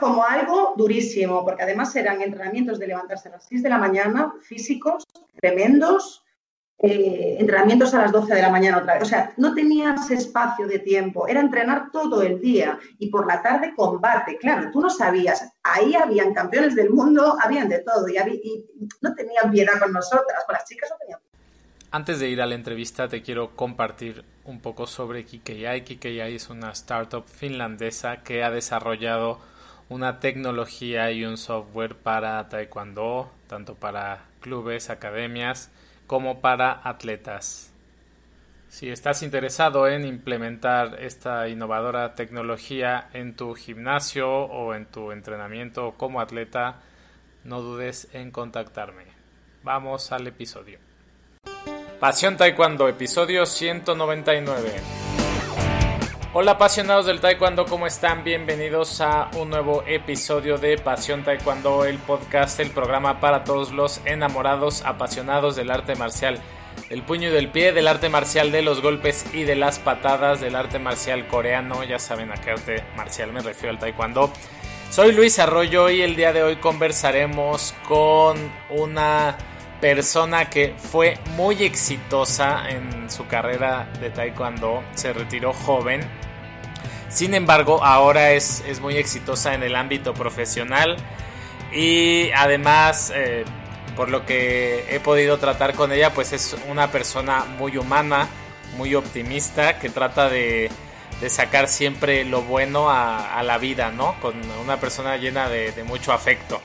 como algo durísimo, porque además eran entrenamientos de levantarse a las 6 de la mañana, físicos, tremendos, eh, entrenamientos a las 12 de la mañana otra vez. O sea, no tenías espacio de tiempo, era entrenar todo el día y por la tarde combate. Claro, tú no sabías, ahí habían campeones del mundo, habían de todo y, no tenían piedad con nosotras, con las chicas no tenían antes de ir a la entrevista te quiero compartir un poco sobre KKI. KKI es una startup finlandesa que ha desarrollado una tecnología y un software para taekwondo, tanto para clubes, academias, como para atletas. Si estás interesado en implementar esta innovadora tecnología en tu gimnasio o en tu entrenamiento como atleta, no dudes en contactarme. Vamos al episodio. Pasión Taekwondo, episodio 199. Hola apasionados del Taekwondo, ¿cómo están? Bienvenidos a un nuevo episodio de Pasión Taekwondo, el podcast, el programa para todos los enamorados, apasionados del arte marcial, del puño y del pie, del arte marcial de los golpes y de las patadas, del arte marcial coreano, ya saben a qué arte marcial me refiero al Taekwondo. Soy Luis Arroyo y el día de hoy conversaremos con una persona que fue muy exitosa en su carrera de taekwondo, se retiró joven. Sin embargo, ahora es, muy exitosa en el ámbito profesional y además, eh, por lo que he podido tratar con ella, pues es una persona muy humana, muy optimista, que trata de, sacar siempre lo bueno a, la vida, ¿no? Con una persona llena de mucho afecto.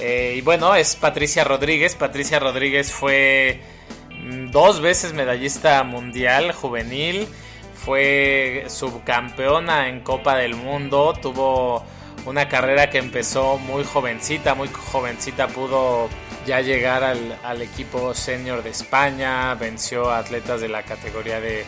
Eh, y bueno, es Patricia Rodríguez. Patricia Rodríguez fue mm, dos veces medallista mundial juvenil. Fue subcampeona en Copa del Mundo. Tuvo una carrera que empezó muy jovencita, muy jovencita pudo ya llegar al, equipo senior de España, venció a atletas de la categoría de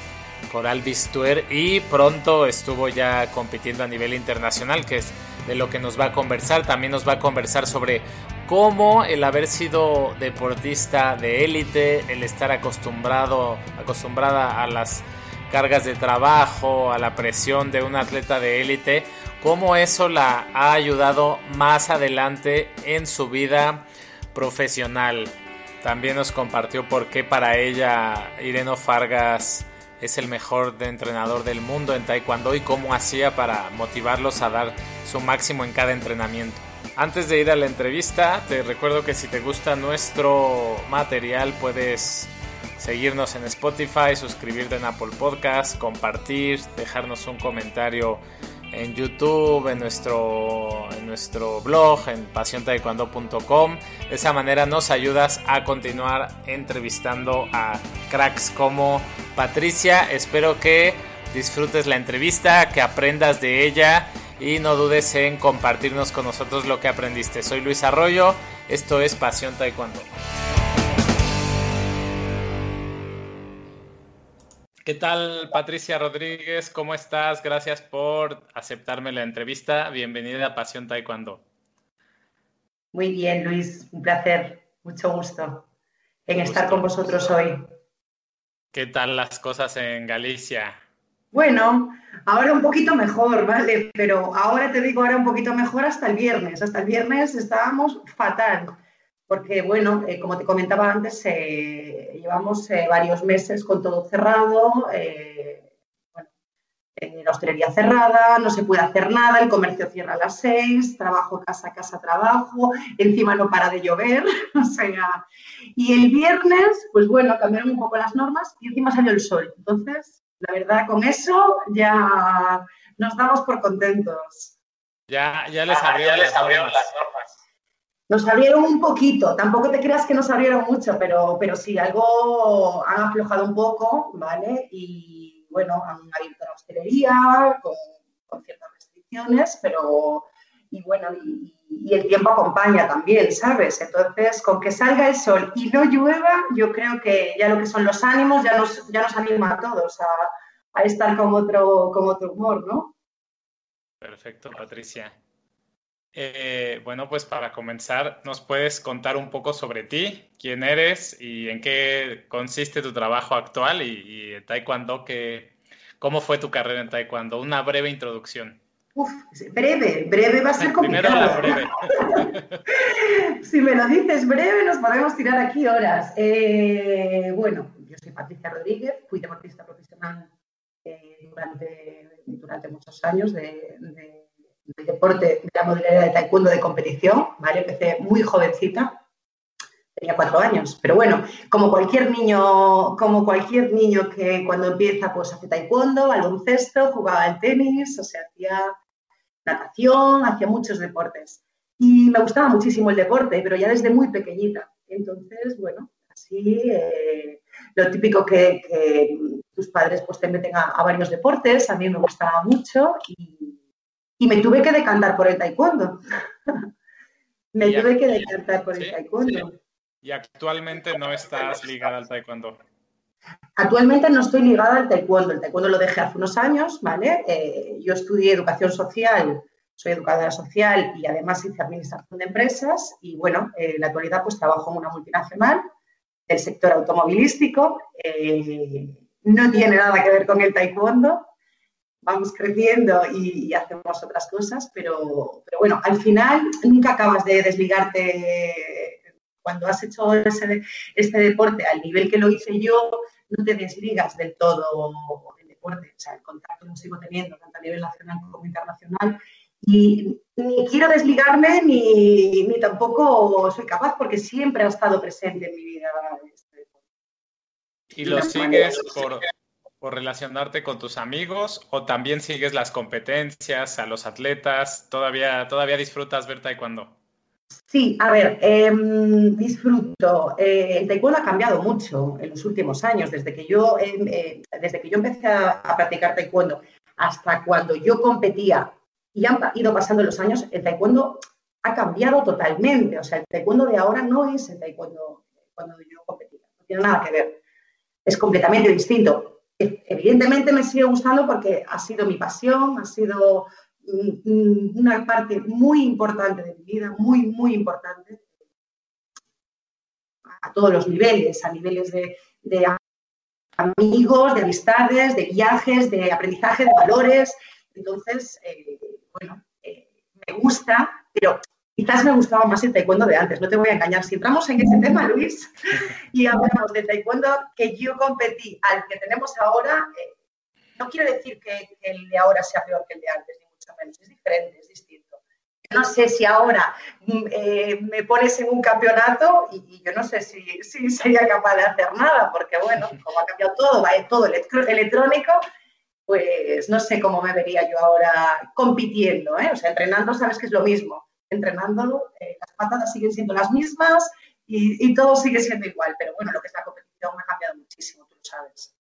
Coral Bistuer y pronto estuvo ya compitiendo a nivel internacional, que es de lo que nos va a conversar. También nos va a conversar sobre cómo el haber sido deportista de élite, el estar acostumbrado, acostumbrada a las cargas de trabajo, a la presión de un atleta de élite, cómo eso la ha ayudado más adelante en su vida profesional. También nos compartió por qué para ella Ireno Fargas es el mejor entrenador del mundo en Taekwondo y cómo hacía para motivarlos a dar su máximo en cada entrenamiento. Antes de ir a la entrevista, te recuerdo que si te gusta nuestro material puedes seguirnos en Spotify, suscribirte en Apple Podcast, compartir, dejarnos un comentario en YouTube, en nuestro, en nuestro blog, en pasiontaekwondo.com. De esa manera nos ayudas a continuar entrevistando a cracks como Patricia. Espero que disfrutes la entrevista, que aprendas de ella y no dudes en compartirnos con nosotros lo que aprendiste. Soy Luis Arroyo, esto es Pasión Taekwondo. ¿Qué tal, Patricia Rodríguez? ¿Cómo estás? Gracias por aceptarme la entrevista. Bienvenida a Pasión Taekwondo. Muy bien, Luis. Un placer. Mucho gusto en estar con vosotros hoy. ¿Qué tal las cosas en Galicia? Bueno, ahora un poquito mejor, ¿vale? Pero ahora te digo, ahora un poquito mejor hasta el viernes. Hasta el viernes estábamos fatal porque, bueno, eh, como te comentaba antes, eh, llevamos eh, varios meses con todo cerrado, la hostelería cerrada, no se puede hacer nada, el comercio cierra a las seis, trabajo, casa, casa, trabajo, encima no para de llover, o sea, y el viernes, pues bueno, cambiaron un poco las normas y encima salió el sol. Entonces, la verdad, con eso ya nos damos por contentos. Ya, ya les abrieron, las normas. Nos abrieron un poquito, tampoco te creas que nos abrieron mucho, pero, pero sí, algo han aflojado un poco, ¿vale? Y bueno, han abierto la hostelería con, ciertas restricciones, pero y bueno, y, el tiempo acompaña también, ¿sabes? Entonces, con que salga el sol y no llueva, yo creo que ya lo que son los ánimos ya nos, ya nos anima a todos a, a estar con otro, con otro humor, ¿no? Perfecto, Patricia. Eh, bueno, pues para comenzar, ¿nos puedes contar un poco sobre ti? ¿Quién eres y en qué consiste tu trabajo actual y, y Taekwondo? Que, ¿Cómo fue tu carrera en Taekwondo? Una breve introducción. Uf, breve, breve va a ser complicado. Primero breve. si me lo dices breve, nos podemos tirar aquí horas. Eh, bueno, yo soy Patricia Rodríguez, fui deportista profesional eh, durante, durante, muchos años de, deporte, de la modalidad de taekwondo de competición, ¿vale? Empecé muy jovencita, tenía cuatro años. Pero bueno, como cualquier niño, como cualquier niño que cuando empieza, pues hace taekwondo, baloncesto, jugaba al tenis, o sea, hacía natación, hacía muchos deportes. Y me gustaba muchísimo el deporte, pero ya desde muy pequeñita. Entonces, bueno, así eh, lo típico que, tus padres pues te meten a, varios deportes, a mí me gustaba mucho y, y me tuve que decantar por el taekwondo. me tuve que decantar por el taekwondo. Y actualmente no estás ligada al taekwondo. Actualmente no estoy ligada al taekwondo. El taekwondo lo dejé hace unos años, ¿vale? Eh, yo estudié educación social, soy educadora social y además hice administración de empresas y bueno, en la actualidad pues trabajo en una multinacional del sector automovilístico. Eh, no tiene nada que ver con el taekwondo. Vamos creciendo y, hacemos otras cosas, pero, pero bueno, al final nunca acabas de desligarte cuando has hecho este deporte al nivel que lo hice yo, no te desligas del todo del deporte. O sea, el contacto lo sigo teniendo, tanto a nivel nacional como internacional. Y ni quiero desligarme ni, ni tampoco soy capaz porque siempre ha estado presente en mi vida este deporte. ¿Y lo sigues por, por relacionarte con tus amigos o también sigues las competencias, a los atletas? ¿Todavía, todavía disfrutas ver taekwondo? Sí, a ver, em, disfruto. Eh, el taekwondo ha cambiado mucho en los últimos años, desde que yo, em, eh, desde que yo empecé a, practicar taekwondo hasta cuando yo competía y han ido pasando los años, el taekwondo ha cambiado totalmente. O sea, el taekwondo de ahora no es el taekwondo cuando yo competía, no tiene nada que ver. Es completamente distinto. Evidentemente me sigue gustando porque ha sido mi pasión, ha sido una parte muy importante de mi vida, muy, muy importante, a todos los niveles, a niveles de, amigos, de amistades, de viajes, de aprendizaje, de valores. Entonces, eh, bueno, eh, me gusta, pero quizás me gustaba más el taekwondo de antes, no te voy a engañar. Si entramos en ese tema, Luis, y hablamos del taekwondo que yo competí al que tenemos ahora, eh, no quiero decir que el de ahora sea peor que el de antes, es diferente, es distinto. No sé si ahora mm, eh, me pones en un campeonato y, yo no sé si, sería capaz de hacer nada, porque bueno, como ha cambiado todo, va todo electrónico, pues no sé cómo me vería yo ahora compitiendo, ¿eh? O sea, entrenando sabes que es lo mismo. Entrenando, eh, las patadas siguen siendo las mismas y, y todo sigue siendo igual, pero bueno, lo que es la competición ha cambiado muchísimo, tú lo sabes.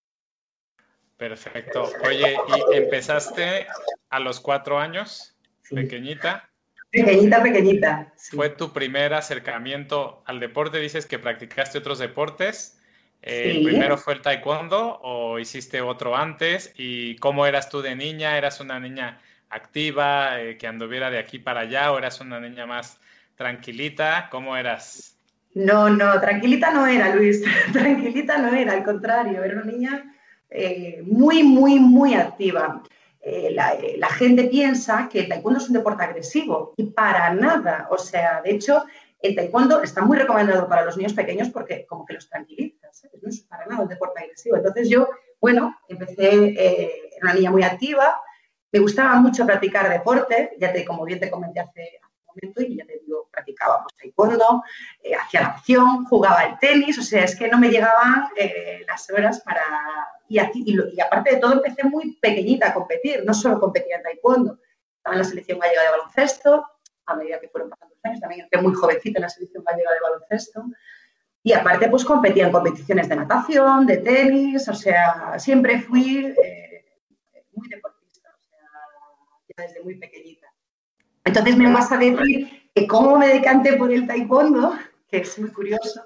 Perfecto. Oye, ¿y empezaste a los cuatro años? Pequeñita. Pequeñita, pequeñita. ¿Fue tu primer acercamiento al deporte? Dices que practicaste otros deportes. Eh, ¿Primero fue el taekwondo o hiciste otro antes? ¿Y cómo eras tú de niña? ¿Eras una niña activa, eh, que anduviera de aquí para allá o eras una niña más tranquilita? ¿Cómo eras? No, no, tranquilita no era, Luis. tranquilita no era, al contrario, era una niña eh, muy, muy, muy activa. Eh, la, gente piensa que el taekwondo es un deporte agresivo y para nada. O sea, de hecho, el taekwondo está muy recomendado para los niños pequeños porque como que los tranquiliza. No es para nada un deporte agresivo. Entonces yo, bueno, empecé, era una niña muy activa, me gustaba mucho practicar deporte, ya te, como bien te comenté hace, un momento, y ya te digo, practicábamos taekwondo, hacía natación, jugaba al tenis, o sea, es que no me llegaban las horas para, y, aparte de todo, empecé muy pequeñita a competir, no solo competía en taekwondo, estaba en la selección gallega de baloncesto, a medida que fueron pasando los años, también entré muy jovencita en la selección gallega de baloncesto. Y aparte, pues competía en competiciones de natación, de tenis, o sea, siempre fui eh, muy deportista, o sea, desde muy pequeñita. Entonces me vas a decir que cómo me decanté por el taekwondo, que es muy curioso,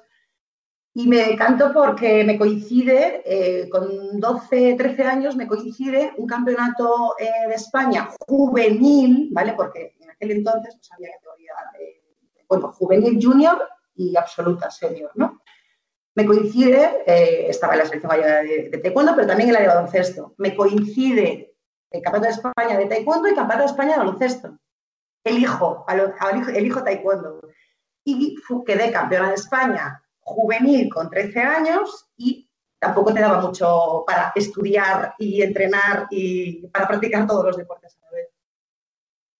y me decanto porque me coincide, eh, con 12, 13 años, me coincide un campeonato eh, de España juvenil, ¿vale? Porque en aquel entonces no había categoría, de, bueno, juvenil junior y absoluta senior, ¿no? Me coincide, eh, estaba en la selección de, de taekwondo, pero también en la de baloncesto. Me coincide el campeonato de España de taekwondo y campeonato de España de baloncesto. Elijo, elijo taekwondo. Y quedé campeona de España juvenil con 13 años y tampoco te daba mucho para estudiar y entrenar y para practicar todos los deportes a la vez.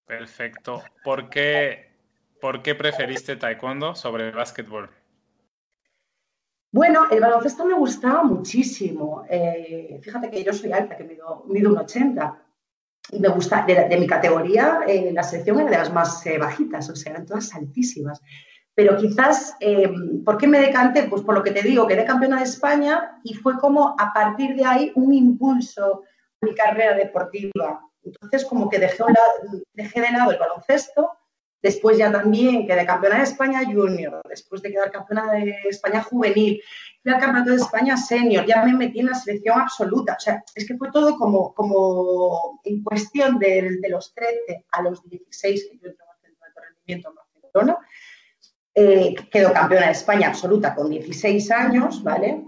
Perfecto. ¿Por qué, ¿Por qué preferiste taekwondo sobre básquetbol? Bueno, el baloncesto me gustaba muchísimo. Eh, fíjate que yo soy alta, que mido, mido un 80. Y me gusta, de, mi categoría, eh, la selección era de las más eh, bajitas, o sea, eran todas altísimas. Pero quizás, ¿por qué me decanté? Pues por lo que te digo, quedé campeona de España y fue como a partir de ahí un impulso a mi carrera deportiva. Entonces, como que dejé, dejé de lado el baloncesto Después ya también quedé campeona de España junior, después de quedar campeona de España juvenil, fui al campeonato de España senior, ya me metí en la selección absoluta. O sea, es que fue todo como, como en cuestión de, los 13 a los 16 que yo entré centro de rendimiento en Barcelona. Eh, quedó campeona de España absoluta con 16 años, ¿vale?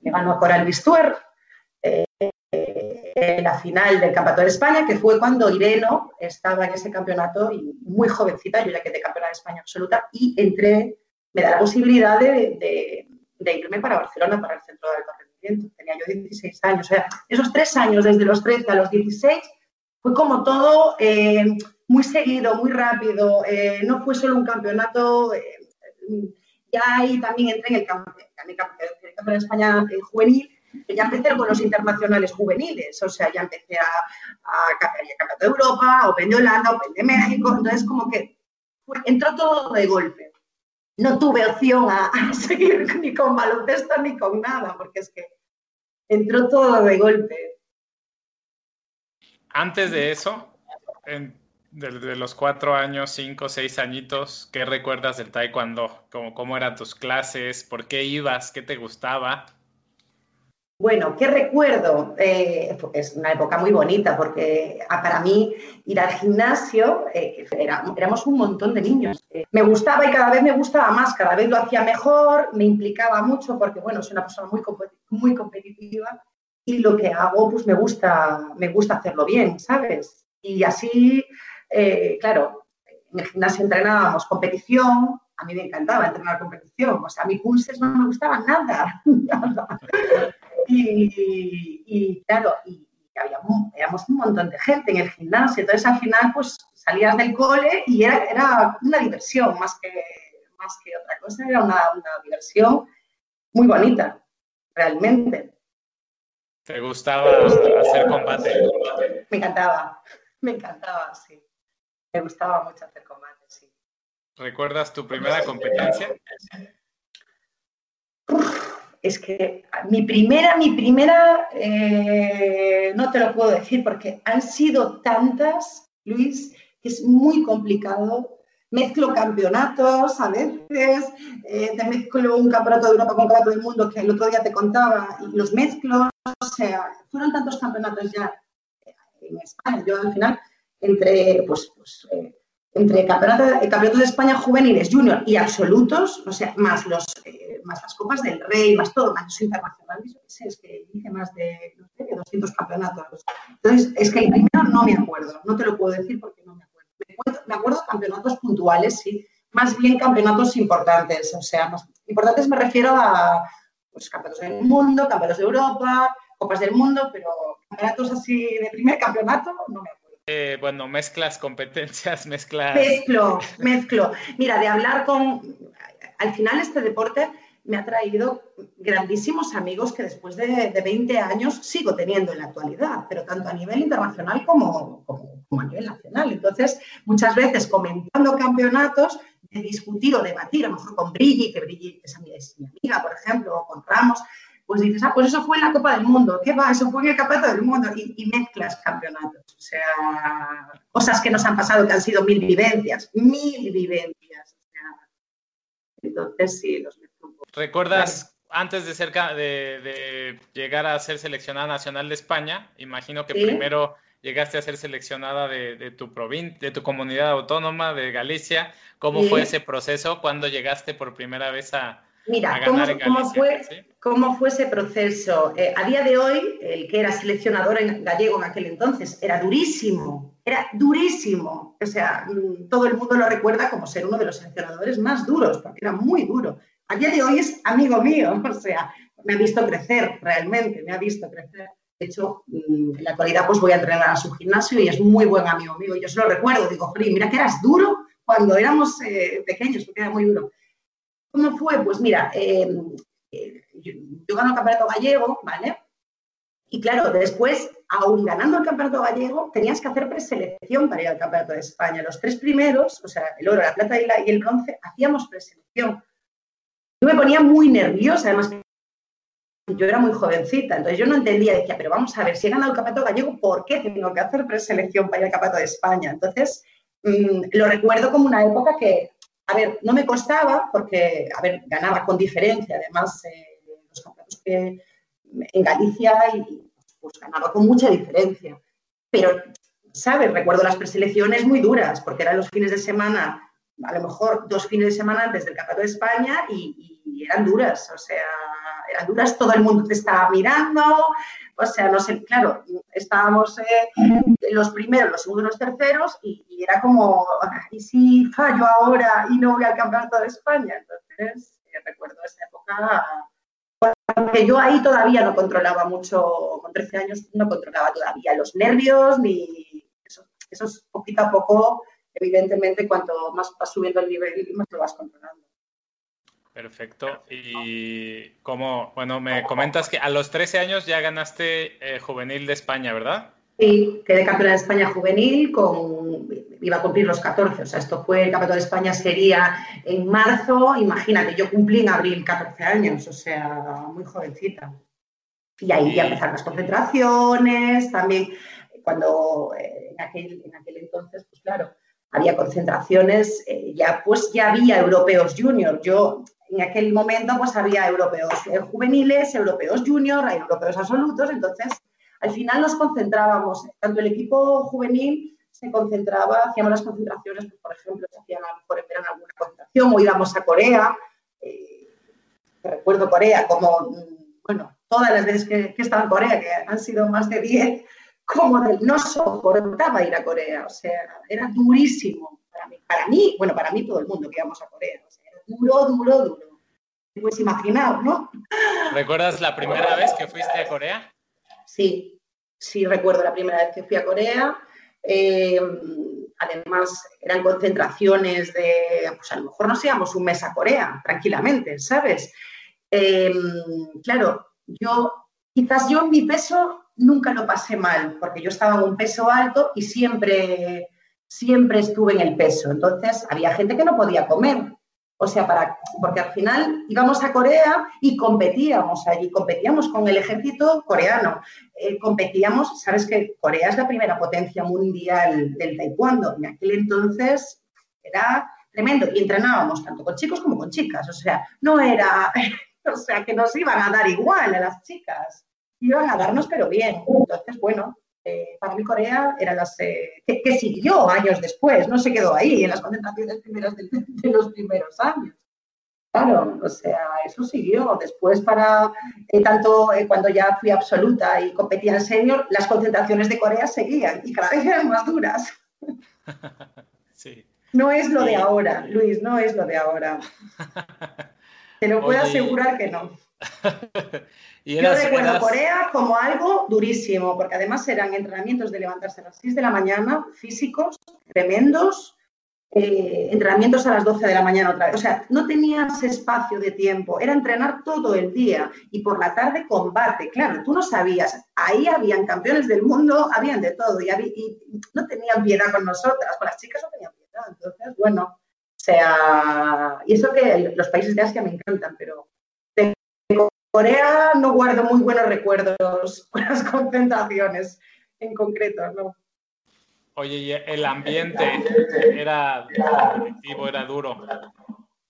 Me ganó Coral Bistuer, la final del Campeonato de España, que fue cuando Ireno estaba en ese campeonato y muy jovencita, yo ya quedé campeona de España absoluta y entré, me da la posibilidad de, irme para Barcelona, para el centro de alto rendimiento. Tenía yo 16 años, o sea, esos tres años, desde los 13 a los 16, fue como todo eh, muy seguido, muy rápido, eh, no fue solo un campeonato. Eh, ya ahí también entré en el, campeonato, el campeonato de España juvenil ya empecé con los internacionales juveniles, o sea, ya empecé a, a, Campeonato de Europa, Open de Holanda, Open de México, entonces como que entró todo de golpe. No tuve opción a, seguir ni con baloncesto ni con nada, porque es que entró todo de golpe. Antes de eso, de, los cuatro años, cinco, seis añitos, ¿qué recuerdas del taekwondo? ¿Cómo, ¿Cómo eran tus clases? ¿Por qué ibas? ¿Qué te gustaba? Bueno, ¿qué recuerdo? Eh, es una época muy bonita porque ah, para mí ir al gimnasio eh, éramos un montón de niños. Eh, me gustaba y cada vez me gustaba más, cada vez lo hacía mejor, me implicaba mucho porque, bueno, soy una persona muy, muy competitiva y lo que hago, pues me gusta, me gusta hacerlo bien, ¿sabes? Y así, claro, en el gimnasio entrenábamos competición, a mí me encantaba entrenar competición, o sea, a mí pulses no me gustaban nada, nada. Y, claro, y, éramos un montón de gente en el gimnasio, entonces al final pues salías del cole y era, era una diversión más que, más que otra cosa, era una, una diversión muy bonita, realmente. ¿Te gustaba hacer combate? Me encantaba, me encantaba, sí. Me gustaba mucho hacer. ¿Recuerdas tu primera competencia? es que mi primera, mi primera, eh, no te lo puedo decir porque han sido tantas, Luis, que es muy complicado. Mezclo campeonatos a veces, eh, te mezclo un campeonato de Europa con un campeonato del mundo que el otro día te contaba y los mezclo. O sea, fueron tantos campeonatos ya en España. Yo al final, entre, pues, pues eh, entre campeonatos campeonato de España juveniles, junior y absolutos, o sea, más los más las Copas del Rey, más todo, más eso internacional, yo qué sé, es que hice más de, no sé, de 200 campeonatos. Entonces, es que el primero no me acuerdo, no te lo puedo decir porque no me acuerdo. Me acuerdo, de campeonatos puntuales, sí, más bien campeonatos importantes, o sea, más importantes me refiero a pues, campeonatos del mundo, campeonatos de Europa, Copas del Mundo, pero campeonatos así de primer campeonato no me acuerdo. Eh, bueno, mezclas competencias, mezclas. Mezclo, mezclo. Mira, de hablar con. Al final, este deporte me ha traído grandísimos amigos que después de, 20 años sigo teniendo en la actualidad, pero tanto a nivel internacional como, a nivel nacional. Entonces, muchas veces comentando campeonatos, de discutir o debatir, a lo mejor con Brigi, que Brigi es, mi amiga, por ejemplo, o con Ramos, pues dices, ah, pues eso fue en la Copa del Mundo, ¿qué va? Eso fue en el Campeonato del Mundo y, mezclas campeonatos. O sea, cosas que nos han pasado que han sido mil vivencias, mil vivencias. entonces, sí, los ¿Recuerdas antes de, cerca de, llegar a ser seleccionada nacional de España? Imagino que primero llegaste a ser seleccionada de, tu provincia, de tu comunidad autónoma, de Galicia. ¿Cómo fue ese proceso? ¿Cuándo llegaste por primera vez a, Mira, ¿cómo, fue, ¿cómo, fue, ese proceso? Eh, a día de hoy, el que era seleccionador en gallego en aquel entonces era durísimo, era durísimo. O sea, mm, todo el mundo lo recuerda como ser uno de los seleccionadores más duros, porque era muy duro. A día de hoy es amigo mío, o sea, me ha visto crecer realmente, me ha visto crecer. De hecho, mm, en la actualidad pues voy a entrenar a su gimnasio y es muy buen amigo mío. Yo se lo recuerdo, digo, mira que eras duro cuando éramos eh, pequeños, porque era muy duro. ¿Cómo fue? Pues mira, em, eh, yo, gano el campeonato gallego, ¿vale? Y claro, después, aún ganando el campeonato gallego, tenías que hacer preselección para ir al campeonato de España. Los tres primeros, o sea, el oro, la plata y, y el bronce, hacíamos preselección. Yo me ponía muy nerviosa, además yo era muy jovencita, entonces yo no entendía, decía, pero vamos a ver, si he ganado el campeonato gallego, ¿por qué tengo que hacer preselección para ir al campeonato de España? Entonces, mm, lo recuerdo como una época que a ver, no me costaba porque, a ver, ganaba con diferencia, además, eh, los campeonatos que en Galicia y pues ganaba con mucha diferencia. Pero, ¿sabes? Recuerdo las preselecciones muy duras, porque eran los fines de semana, a lo mejor dos fines de semana antes del Campeonato de España y, eran duras, o sea, todo el mundo te estaba mirando, o sea, no sé, claro, estábamos eh, los primeros, los segundos, los terceros, y, era como, ¿y si fallo ahora y no voy al campeonato de España? Entonces, eh, recuerdo esa época, porque yo ahí todavía no controlaba mucho, con 13 años no controlaba todavía los nervios, ni eso, eso es poquito a poco, evidentemente, cuanto más vas subiendo el nivel, más lo vas controlando. Perfecto. Y como, bueno, me comentas que a los 13 años ya ganaste eh, Juvenil de España, ¿verdad? Sí, quedé campeona de España juvenil, con, iba a cumplir los 14, o sea, esto fue, el campeonato de España sería en marzo, imagínate, yo cumplí en abril 14 años, o sea, muy jovencita. Y ahí ya empezaron las concentraciones, también cuando eh, en, aquel, en aquel entonces, pues claro, había concentraciones, eh, ya pues ya había europeos junior. Yo en aquel momento pues había europeos eh, juveniles, europeos junior, europeos absolutos, entonces al final nos concentrábamos, tanto el equipo juvenil se concentraba, hacíamos las concentraciones, pues, por ejemplo, se hacían a lo alguna concentración o íbamos a Corea, eh, recuerdo Corea como, mm, bueno, todas las veces que, que en Corea, que han sido más de 10, como del no soportaba ir a Corea, o sea, era durísimo para mí, para mí, bueno, para mí todo el mundo que íbamos a Corea, duro, duro, duro. Te puedes imaginar, ¿no? ¿Recuerdas la primera vez que fuiste a Corea? Sí, sí recuerdo la primera vez que fui a Corea. Eh, además, eran concentraciones de, pues a lo mejor nos íbamos un mes a Corea, tranquilamente, ¿sabes? Eh, claro, yo, quizás yo en mi peso nunca lo pasé mal, porque yo estaba en un peso alto y siempre, siempre estuve en el peso. Entonces, había gente que no podía comer. O sea, para, porque al final íbamos a Corea y competíamos allí, competíamos con el ejército coreano, eh, competíamos, sabes que Corea es la primera potencia mundial del taekwondo, en aquel entonces era tremendo. Y entrenábamos tanto con chicos como con chicas, o sea, no era, o sea, que nos iban a dar igual a las chicas. Iban a darnos, pero bien. Entonces, bueno, eh, para mí Corea era las eh, que, siguió años después, no se quedó ahí en las concentraciones primeras de, los primeros años. Claro, o sea, eso siguió. Después, para eh, tanto cuando ya fui absoluta y competía en senior, las concentraciones de Corea seguían y cada vez eran más duras. Sí. No es lo de ahora, Luis, no es lo de ahora. Te lo puedo asegurar que no. Yo recuerdo Corea como algo durísimo, porque además eran entrenamientos de levantarse a las 6 de la mañana, físicos, tremendos, eh, entrenamientos a las 12 de la mañana otra vez. O sea, no tenías espacio de tiempo, era entrenar todo el día y por la tarde combate. Claro, tú no sabías, ahí habían campeones del mundo, habían de todo y, y no tenían piedad con nosotras, con las chicas no tenían piedad. Entonces, bueno, o sea, y eso que los países de Asia me encantan, pero Corea no guardo muy buenos recuerdos con las concentraciones en concreto, ¿no? Oye, el ambiente era competitivo, era duro.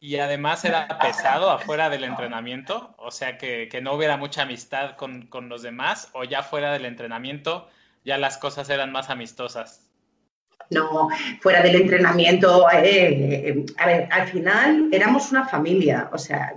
Y además era pesado afuera del entrenamiento, o sea que, no hubiera mucha amistad con, los demás, o ya fuera del entrenamiento ya las cosas eran más amistosas. No, fuera del entrenamiento, eh, a ver, al final éramos una familia, o sea,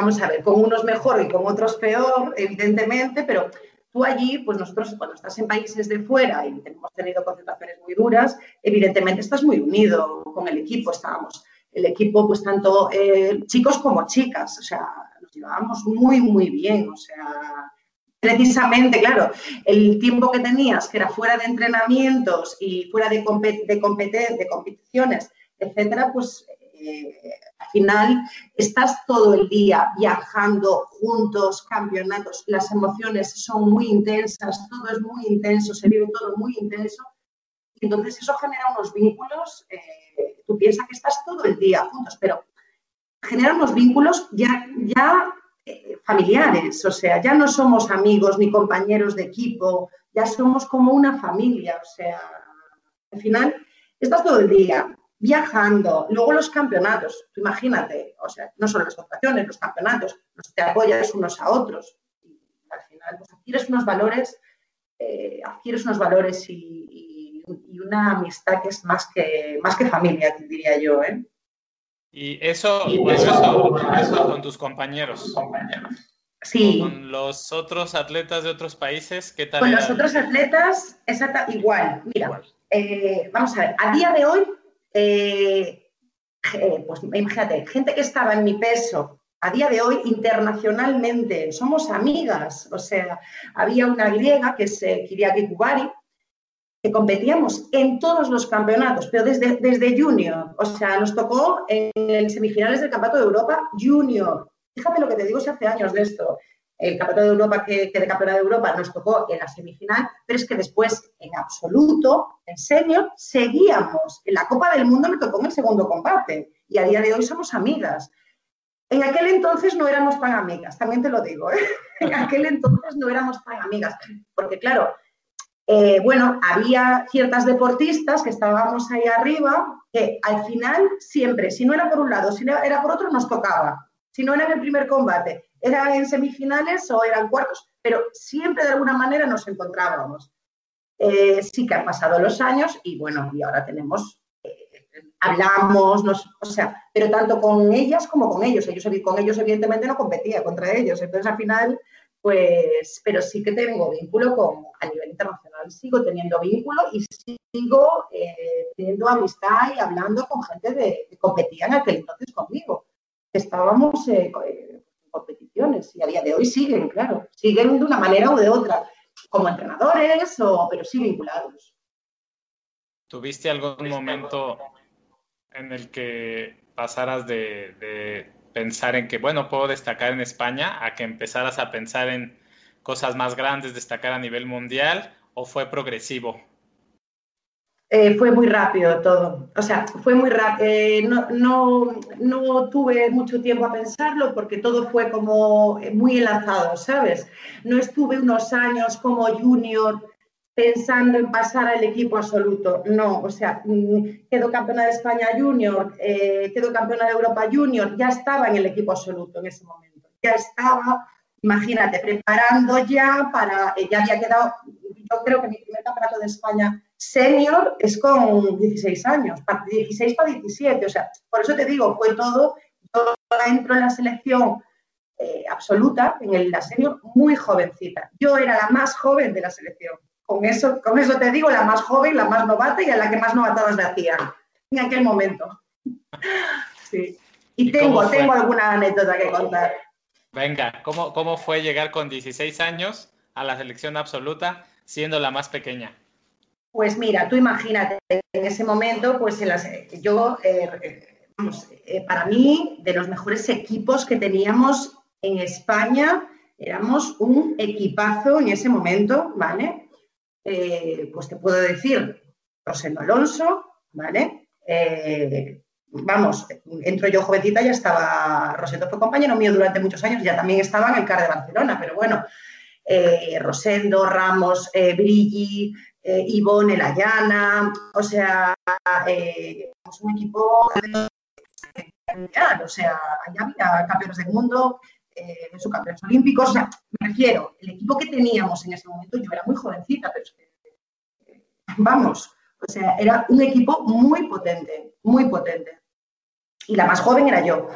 vamos a ver, con unos mejor y con otros peor, evidentemente, pero tú allí, pues nosotros cuando estás en países de fuera y hemos tenido concentraciones muy duras, evidentemente estás muy unido con el equipo, estábamos, el equipo, pues tanto eh, chicos como chicas, o sea, nos llevábamos muy, muy bien, o sea, precisamente, claro, el tiempo que tenías, que era fuera de entrenamientos y fuera de, de, de competiciones, etcétera, pues al final estás todo el día viajando juntos, campeonatos, las emociones son muy intensas, todo es muy intenso, se vive todo muy intenso. Entonces eso genera unos vínculos, eh, tú piensas que estás todo el día juntos, pero genera unos vínculos ya, ya eh, familiares, o sea, ya no somos amigos ni compañeros de equipo, ya somos como una familia, o sea, al final estás todo el día viajando, luego los campeonatos, imagínate, o sea, no solo las actuaciones, los campeonatos, los te apoyas unos a otros y al final pues, adquieres unos valores, eh, adquieres unos valores y, una amistad que es más que, más que familia, diría yo, ¿eh? Y eso, eso, con tus compañeros. Sí. Con los otros atletas de otros países, ¿qué tal? Con los otros atletas, exacta, igual. Mira, eh, vamos a ver, a día de hoy eh, eh, pues imagínate, gente que estaba en mi peso a día de hoy internacionalmente, somos amigas, o sea, había una griega que es eh, Kiriaki Kubari, que competíamos en todos los campeonatos, pero desde, desde junior, o sea, nos tocó en, semifinales del Campeonato de Europa junior. Fíjate lo que te digo si hace años de esto el Campeonato de Europa que, que, de Campeonato de Europa nos tocó en la semifinal, pero es que después, en absoluto, en serio, seguíamos. En la Copa del Mundo me tocó en el segundo combate y a día de hoy somos amigas. En aquel entonces no éramos tan amigas, también te lo digo, ¿eh? en aquel entonces no éramos tan amigas, porque claro, eh, bueno, había ciertas deportistas que estábamos ahí arriba que al final siempre, si no era por un lado, si era por otro, nos tocaba. Si no era en el primer combate eran en semifinales o eran cuartos, pero siempre de alguna manera nos encontrábamos. Eh, sí que han pasado los años y bueno, y ahora tenemos, eh, hablamos, o sea, pero tanto con ellas como con ellos. ellos. Con ellos evidentemente no competía contra ellos, entonces al final, pues, pero sí que tengo vínculo con, a nivel internacional, sigo teniendo vínculo y sigo eh, teniendo amistad y hablando con gente de, que competía en aquel entonces conmigo. Estábamos y a día de hoy siguen, claro, siguen de una manera o de otra, como entrenadores, o, pero sí vinculados. ¿Tuviste algún momento en el que pasaras de, de, pensar en que, bueno, puedo destacar en España, a que empezaras a pensar en cosas más grandes, destacar a nivel mundial, o fue progresivo? Eh, fue muy rápido todo. O sea, fue muy rápido. Eh, no, no, no, tuve mucho tiempo a pensarlo porque todo fue como muy enlazado, ¿sabes? No estuve unos años como junior pensando en pasar al equipo absoluto. No, o sea, mm, quedó campeona de España junior, eh, quedó campeona de Europa junior, ya estaba en el equipo absoluto en ese momento. Ya estaba, imagínate, preparando ya para, ya había quedado, yo creo que mi primer campeonato de España Senior es con 16 años, 16 para 17, o sea, por eso te digo, fue todo, yo entro en la selección eh, absoluta, en la senior, muy jovencita. Yo era la más joven de la selección. Con eso, con eso te digo, la más joven, la más novata y a la que más novatadas le hacían en aquel momento. Sí. Y, tengo, tengo alguna anécdota que contar. Venga, ¿cómo, ¿cómo fue llegar con 16 años a la selección absoluta siendo la más pequeña? Pues mira, tú imagínate, en ese momento, pues yo, eh, eh, para mí, de los mejores equipos que teníamos en España, éramos un equipazo en ese momento, ¿vale? Eh, pues te puedo decir, Rosendo Alonso, ¿vale? Vamos, entro yo jovencita, ya estaba, Rosendo fue compañero mío durante muchos años, ya también estaba en el CAR de Barcelona, pero bueno, Rosendo, Ramos, Brigi, eh, Ivonne o sea, eh, un equipo o sea, allá había campeones del mundo, eh, subcampeones olímpicos, o sea, me refiero, el equipo que teníamos en ese momento, yo era muy jovencita, pero es que, eh, vamos, o sea, era un equipo muy potente, muy potente. Y la más joven era yo.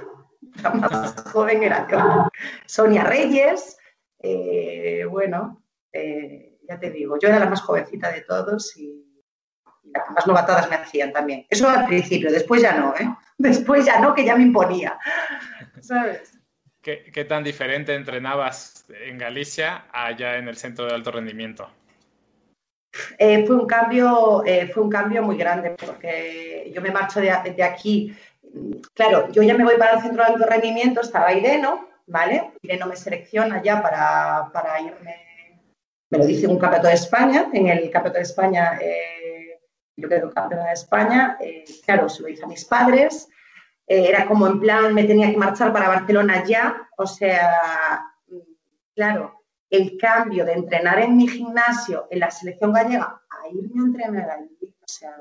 la más joven era yo. Sonia Reyes, eh, bueno, eh, ya te digo, yo era la más jovencita de todos y, las más novatadas me hacían también. Eso al principio, después ya no, ¿eh? Después ya no, que ya me imponía, ¿sabes? ¿Qué, tan diferente entrenabas en Galicia allá en el centro de alto rendimiento? Eh, fue, un cambio, eh, fue un cambio muy grande porque yo me marcho de, aquí. Claro, yo ya me voy para el centro de alto rendimiento, estaba Ireno, ¿vale? Ireno me selecciona ya para, para irme, me lo dice un campeonato de España, en el campeonato de España eh, yo quedo campeona de España, claro, se lo hice a mis padres, eh, era como en plan, me tenía que marchar para Barcelona ya, o sea, claro, el cambio de entrenar en mi gimnasio, en la selección gallega, a irme a entrenar allí, o sea,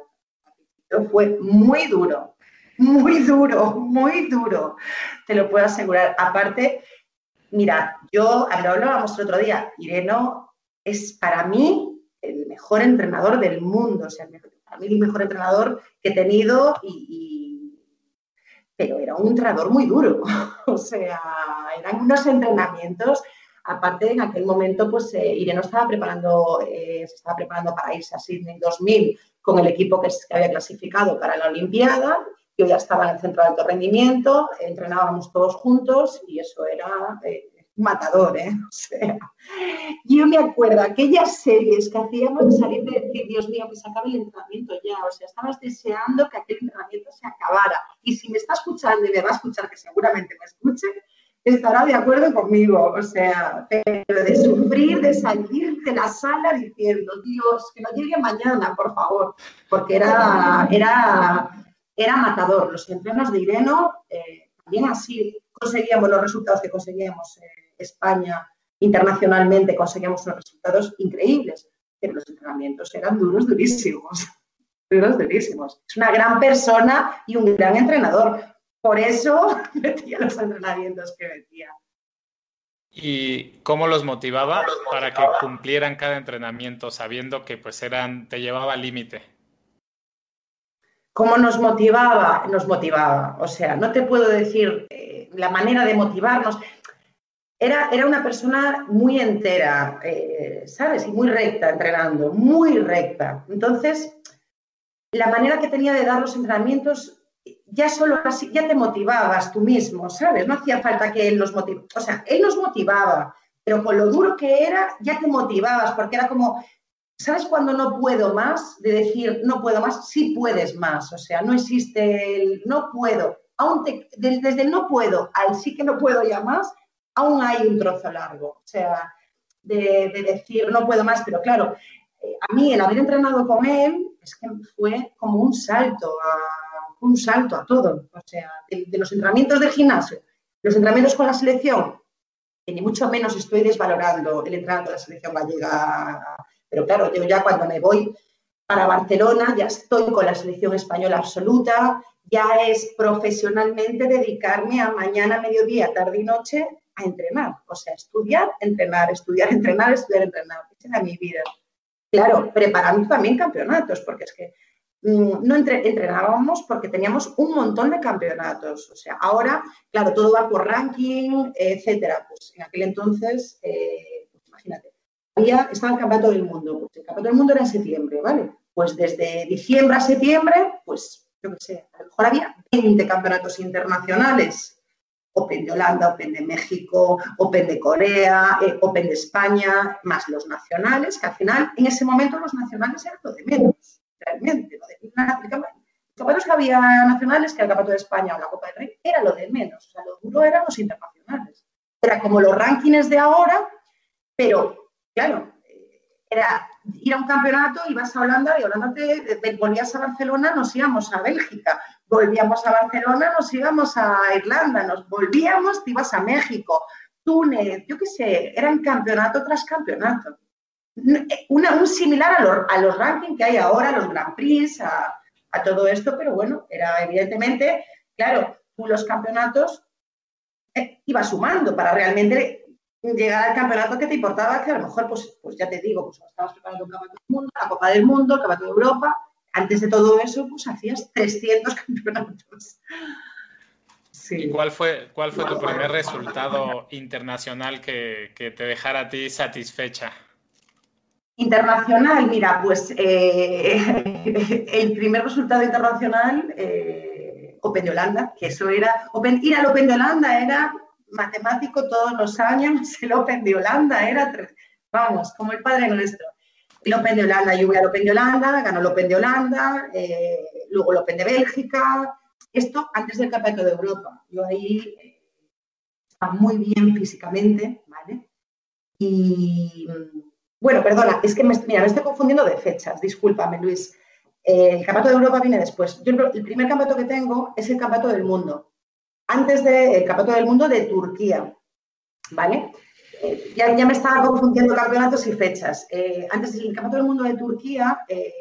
fue muy duro, muy duro, muy duro, te lo puedo asegurar. Aparte, mira, yo, hablábamos el otro día, Ireno es para mí el mejor entrenador del mundo, o sea, para mí el mejor entrenador que he tenido y pero era un entrenador muy duro. o sea, eran unos entrenamientos. Aparte, en aquel momento, pues eh, estaba preparando, eh, se estaba preparando para irse a Sydney 2000 con el equipo que, había clasificado para la Olimpiada. Yo ya estaba en el centro de alto rendimiento, entrenábamos todos juntos y eso era eh, matador, ¿eh? Yo me acuerdo aquellas series que hacíamos de salir de decir, Dios mío, que se acabe el entrenamiento ya, o sea, estabas deseando que aquel entrenamiento se acabara. Y si me está escuchando y me va a escuchar, que seguramente me escuche, estará de acuerdo conmigo, o sea, pero de sufrir, de salir de la sala diciendo, Dios, que no llegue mañana, por favor, porque era, era, era matador. Los entrenos de Ireno, eh, también así conseguíamos los resultados que conseguíamos. Eh, España internacionalmente conseguíamos unos resultados increíbles, pero los entrenamientos eran duros, durísimos. Duros, durísimos. Es una gran persona y un gran entrenador. Por eso metía los entrenamientos que metía. ¿Y cómo los motivaba para que cumplieran cada entrenamiento sabiendo que pues eran, te llevaba al límite? ¿Cómo nos motivaba? Nos motivaba. O sea, no te puedo decir eh, la manera de motivarnos era, una persona muy entera, eh, ¿sabes? Y muy recta entrenando, muy recta. Entonces, la manera que tenía de dar los entrenamientos, ya solo así, ya te motivabas tú mismo, ¿sabes? No hacía falta que él nos motivara. O sea, él nos motivaba, pero con lo duro que era, ya te motivabas, porque era como, ¿sabes cuando no puedo más? De decir, no puedo más, sí puedes más. O sea, no existe el no puedo. Aún desde el no puedo al sí que no puedo ya más, aún hay un trozo largo. O sea, de, decir no puedo más, pero claro, eh, a mí el haber entrenado con él es que fue como un salto a, un salto a todo. O sea, de, los entrenamientos del gimnasio, los entrenamientos con la selección, que ni mucho menos estoy desvalorando el entrenamiento de la selección gallega, pero claro, yo ya cuando me voy para Barcelona ya estoy con la selección española absoluta, ya es profesionalmente dedicarme a mañana, mediodía, tarde y noche a entrenar. O sea, estudiar, entrenar, estudiar, entrenar, estudiar, entrenar. Esa era mi vida. Claro, preparando también campeonatos, porque es que mm, no entrenábamos porque teníamos un montón de campeonatos. O sea, ahora, claro, todo va por ranking, etcétera. Pues en aquel entonces, eh, pues imagínate, había, estaba el campeonato del mundo. Pues el campeonato del mundo era en septiembre, ¿vale? Pues desde diciembre a septiembre, pues yo qué sé, a lo mejor había 20 campeonatos internacionales Open de Holanda, Open de México, Open de Corea, eh, Open de España, más los nacionales, que al final, en ese momento, los nacionales eran lo de menos, realmente. Lo de, los que había nacionales, que el Campeonato de España o la Copa del Rey, era lo de menos. O sea, lo duro eran los internacionales. Era como los rankings de ahora, pero, claro, era ir a un campeonato, ibas a Holanda y Holanda te, volvías a Barcelona, nos íbamos a Bélgica volvíamos a Barcelona, nos íbamos a Irlanda, nos volvíamos, te ibas a México, Túnez, yo qué sé, eran campeonato tras campeonato. un similar a los, rankings que hay ahora, los Grand Prix, a, todo esto, pero bueno, era evidentemente, claro, tú los campeonatos eh, ibas sumando para realmente llegar al campeonato que te importaba, que a lo mejor, pues, pues ya te digo, pues estabas preparando un campeonato del mundo, la Copa del Mundo, el campeonato de Europa, antes de todo eso, pues hacías 300 campeonatos. ¿Y cuál fue, cuál fue tu primer resultado internacional que, te dejara a ti satisfecha? Internacional, mira, pues eh, el primer resultado internacional, eh, Open de Holanda, que eso era, ir al Open de Holanda era matemático todos los años, el Open de Holanda era, vamos, como el padre nuestro. El Open de Holanda, voy al Open de Holanda, ganó el Open de Holanda, eh, luego el Open de Bélgica, esto antes del Campeonato de Europa. Yo ahí eh, estaba muy bien físicamente, ¿vale? Y bueno, perdona, es que me, mira, me estoy confundiendo de fechas, discúlpame, Luis. Eh, el Campeonato de Europa viene después. Yo, el primer campeonato que tengo es el Campeonato del Mundo. Antes del Campeonato del Mundo de Turquía, ¿vale? Eh, ya, me estaba confundiendo campeonatos y fechas. antes del Campeonato del Mundo de Turquía, de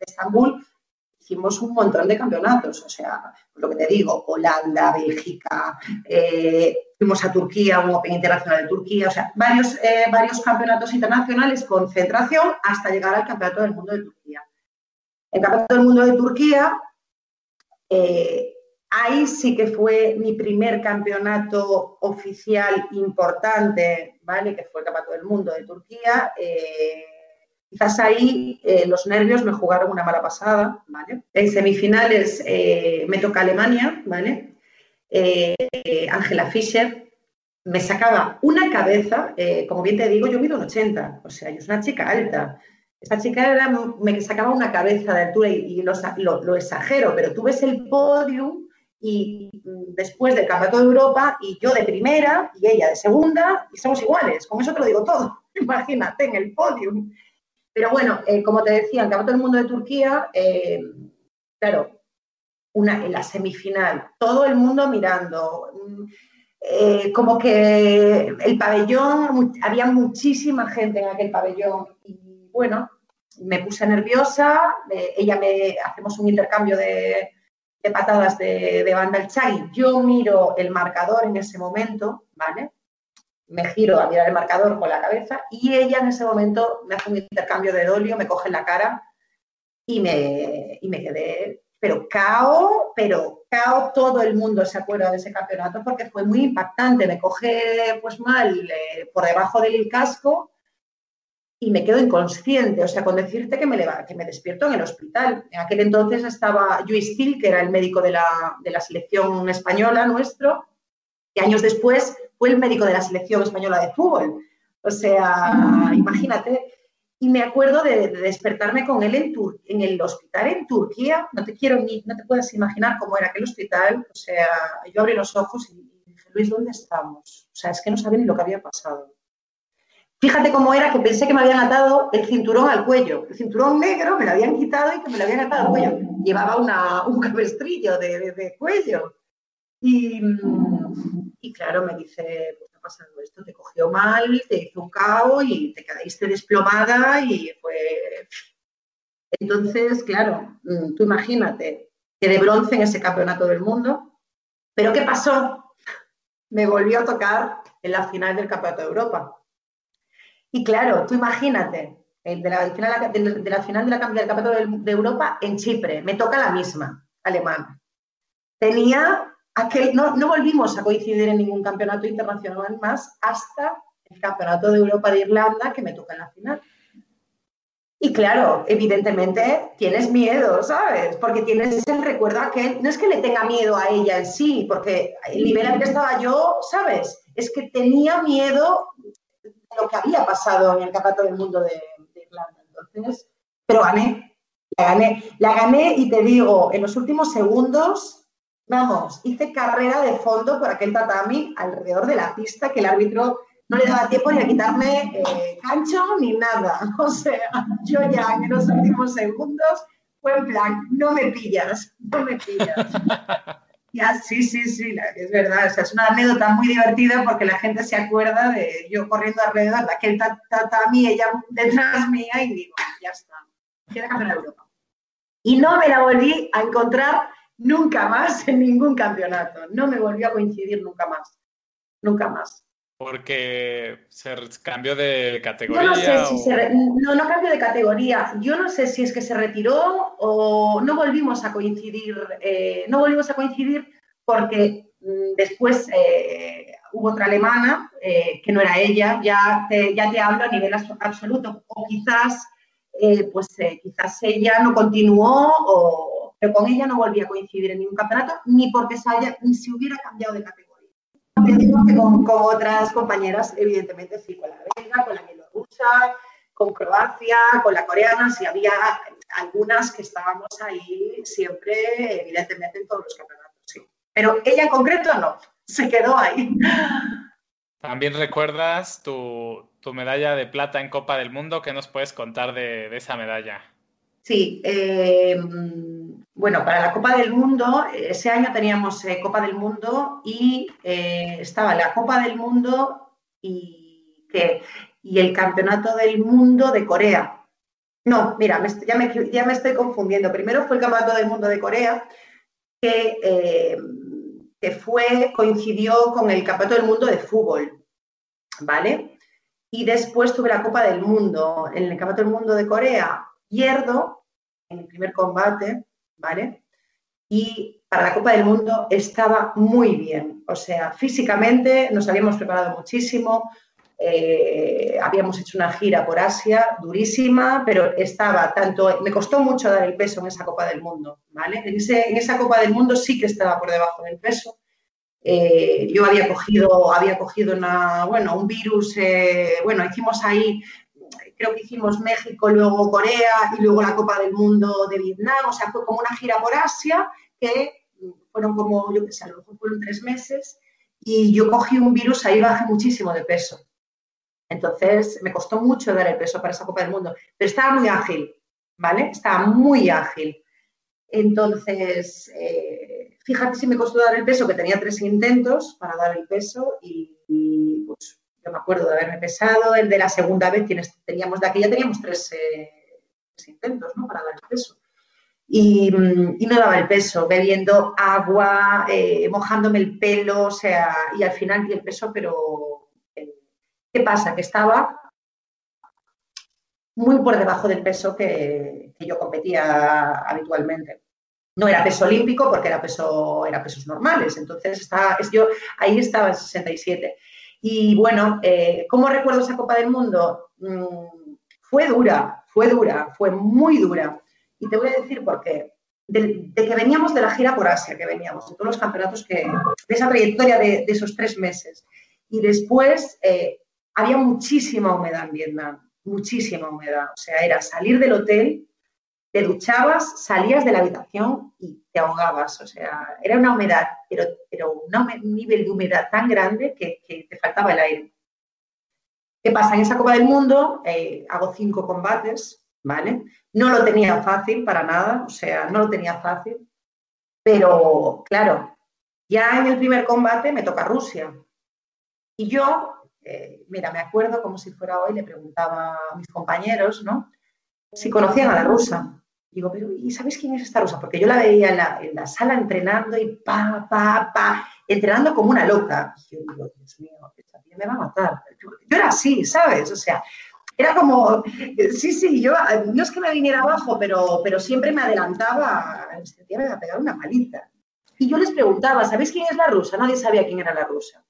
Estambul, hicimos un montón de campeonatos, o sea, lo que te digo, Holanda, Bélgica, eh, fuimos a Turquía, un Open Internacional de Turquía, o sea, varios, eh, varios campeonatos internacionales, concentración, hasta llegar al Campeonato del Mundo de Turquía. El Campeonato del Mundo de Turquía, eh, ahí sí que fue mi primer campeonato oficial importante, ¿vale? Que fue el Campeonato del Mundo de Turquía. Quizás ahí eh, los nervios me jugaron una mala pasada, ¿vale? En semifinales eh, me toca Alemania, ¿vale? Eh, Angela Fischer me sacaba una cabeza, como bien te digo, yo mido un 80, o sea, yo soy una chica alta. Esta chica era, me sacaba una cabeza de altura y, lo, lo, exagero, pero tú ves el podium y mm, después del Campeonato de Europa y yo de primera y ella de segunda y somos iguales, con eso te lo digo todo. Imagínate en el podium. Pero bueno, eh, como te decía, el Campeonato del Mundo de Turquía, eh, claro, una, en la semifinal, todo el mundo mirando, mm, eh, como que el pabellón, había muchísima gente en aquel pabellón y bueno, me puse nerviosa, ella me, hacemos un intercambio de, patadas de, de banda yo miro el marcador en ese momento, ¿vale? me giro a mirar el marcador con la cabeza y ella en ese momento me hace un intercambio de dolio, me coge en la cara y me, y me quedé, pero cao, pero cao, todo el mundo se acuerda de ese campeonato porque fue muy impactante, me coge pues mal eh, por debajo del casco y me quedo inconsciente, o sea, con decirte que me, que me despierto en el hospital. En aquel entonces estaba Luis Gil, que era el médico de la, de la selección española nuestro, y años después fue el médico de la selección española de fútbol. O sea, imagínate. Y me acuerdo de, despertarme con él en, en el hospital en Turquía. No te quiero ni, no te puedes imaginar cómo era aquel hospital. O sea, yo abrí los ojos y dije, Luis, ¿dónde estamos? O sea, es que no sabía ni lo que había pasado. Fíjate cómo era que pensé que me habían atado el cinturón al cuello. El cinturón negro me lo habían quitado y que me lo habían atado al cuello. Llevaba un cabestrillo de, cuello. Y, y claro, me dice, pues ha pasado esto, te cogió mal, te hizo un caos y te quedaste desplomada y fue... Entonces, claro, mm, tú imagínate, que de bronce en ese campeonato del mundo, pero ¿qué pasó? Me volvió a tocar en la final del Campeonato de Europa. Y claro, tú imagínate, de la, final, de la final del Campeonato de Europa en Chipre, me toca la misma, alemana. Tenía no, no volvimos a coincidir en ningún campeonato internacional más hasta el Campeonato de Europa de Irlanda que me toca en la final. Y claro, evidentemente tienes miedo, ¿sabes? Porque tienes el recuerdo a que no es que le tenga miedo a ella en sí, porque el nivel en que estaba yo, ¿sabes? Es que tenía miedo de lo que había pasado en el Campeonato del Mundo de, Irlanda. Entonces, pero gané, la gané, la gané y te digo, en los últimos segundos Vamos, hice carrera de fondo por aquel tatami alrededor de la pista que el árbitro no le daba tiempo ni a quitarme eh, cancho ni nada. O sea, yo ya en los últimos segundos fue en plan, no me pillas, no me pillas. Sí, sí, sí, es verdad. O sea, es una anécdota muy divertida porque la gente se acuerda de yo corriendo alrededor de aquel tatami, ella detrás mía y digo, ya está, quiero campeona de Europa. Y no me la volví a encontrar nunca más en ningún campeonato. No me volvió a coincidir nunca más. Nunca más. Porque se cambió de categoría. no sé si se no, no cambió de categoría. Yo no sé si es que se retiró o no volvimos a coincidir. Eh, no volvimos a coincidir porque mm, después eh, hubo otra alemana, eh, que no era ella, ya te, ya te hablo a nivel absoluto, o quizás, pues quizás ella no continuó, o, pero con ella no volví a coincidir en ningún campeonato, ni porque se, haya, ni se hubiera cambiado de categoría. Con, con otras compañeras, evidentemente sí, con la belga, con la bielorrusa, con Croacia, con la coreana, si había algunas que estábamos ahí siempre, evidentemente, en todos los campeonatos, sí. Pero ella en concreto no, se quedó ahí. También recuerdas tu, medalla de plata en Copa del Mundo. ¿Qué nos puedes contar de, esa medalla? Sí, eh, bueno, para la Copa del Mundo, ese año teníamos eh, Copa del Mundo y eh, estaba la Copa del Mundo y, y el Campeonato del Mundo de Corea. No, mira, ya, me, ya, me, estoy confundiendo. Primero fue el Campeonato del Mundo de Corea, que, eh, que fue, coincidió con el Campeonato del Mundo de Fútbol, ¿vale? Y después tuve la Copa del Mundo. En el Campeonato del Mundo de Corea pierdo en el primer combate, ¿vale? Y para la Copa del Mundo estaba muy bien. O sea, físicamente nos habíamos preparado muchísimo, eh, habíamos hecho una gira por Asia durísima, pero estaba tanto, me costó mucho dar el peso en esa Copa del Mundo, ¿vale? En, esa Copa del Mundo sí que estaba por debajo del peso. Eh, yo había cogido, había cogido una, bueno, un virus, eh, bueno, hicimos ahí, creo que hicimos México, luego Corea y luego la Copa del Mundo de Vietnam, o sea, fue como una gira por Asia que fueron como, yo qué sé, a lo mejor fueron tres meses y yo cogí un virus, ahí bajé muchísimo de peso. Entonces, me costó mucho dar el peso para esa Copa del Mundo, pero estaba muy ágil, ¿vale? Estaba muy ágil. Entonces, eh, fíjate si me costó dar el peso, que tenía tres intentos para dar el peso y, pues yo me acuerdo de haberme pesado, el de la segunda vez teníamos, de aquella teníamos tres, eh, intentos, ¿no? Para dar el peso. Y, no daba el peso, bebiendo agua, eh, mojándome el pelo, o sea, y al final di el peso, pero ¿Qué pasa? Que estaba muy por debajo del peso que, yo competía habitualmente. No era peso olímpico porque era, peso, era pesos normales, entonces está, yo ahí estaba en 67. Y bueno, eh, ¿cómo recuerdo esa Copa del Mundo? Mm, fue dura, fue dura, fue muy dura. Y te voy a decir por qué. De, que veníamos de la gira por Asia, que veníamos, de todos los campeonatos que, de esa trayectoria de, esos tres meses. Y después eh, había muchísima humedad en Vietnam, muchísima humedad. O sea, era salir del hotel, te duchabas, salías de la habitación y te ahogabas. O sea, era una humedad, pero, pero un nivel de humedad tan grande que, te faltaba el aire. ¿Qué pasa? En esa Copa del Mundo eh, hago cinco combates, ¿vale? No lo tenía fácil para nada, o sea, no lo tenía fácil. Pero, claro, ya en el primer combate me toca Rusia. Y yo eh, mira, me acuerdo como si fuera hoy, le preguntaba a mis compañeros, ¿no? Si conocían a la rusa. Digo, pero ¿y sabes quién es esta rusa? Porque yo la veía en la, sala entrenando y pa, pa, pa, entrenando como una loca. Y yo digo, Dios mío, esta tía me va a matar. Yo, era así, ¿sabes? O sea, era como, sí, sí, yo no es que me viniera abajo, pero, pero siempre me adelantaba, esta tía me va a pegar una paliza. Y yo les preguntaba, ¿sabéis quién es la rusa? Nadie sabía quién era la rusa.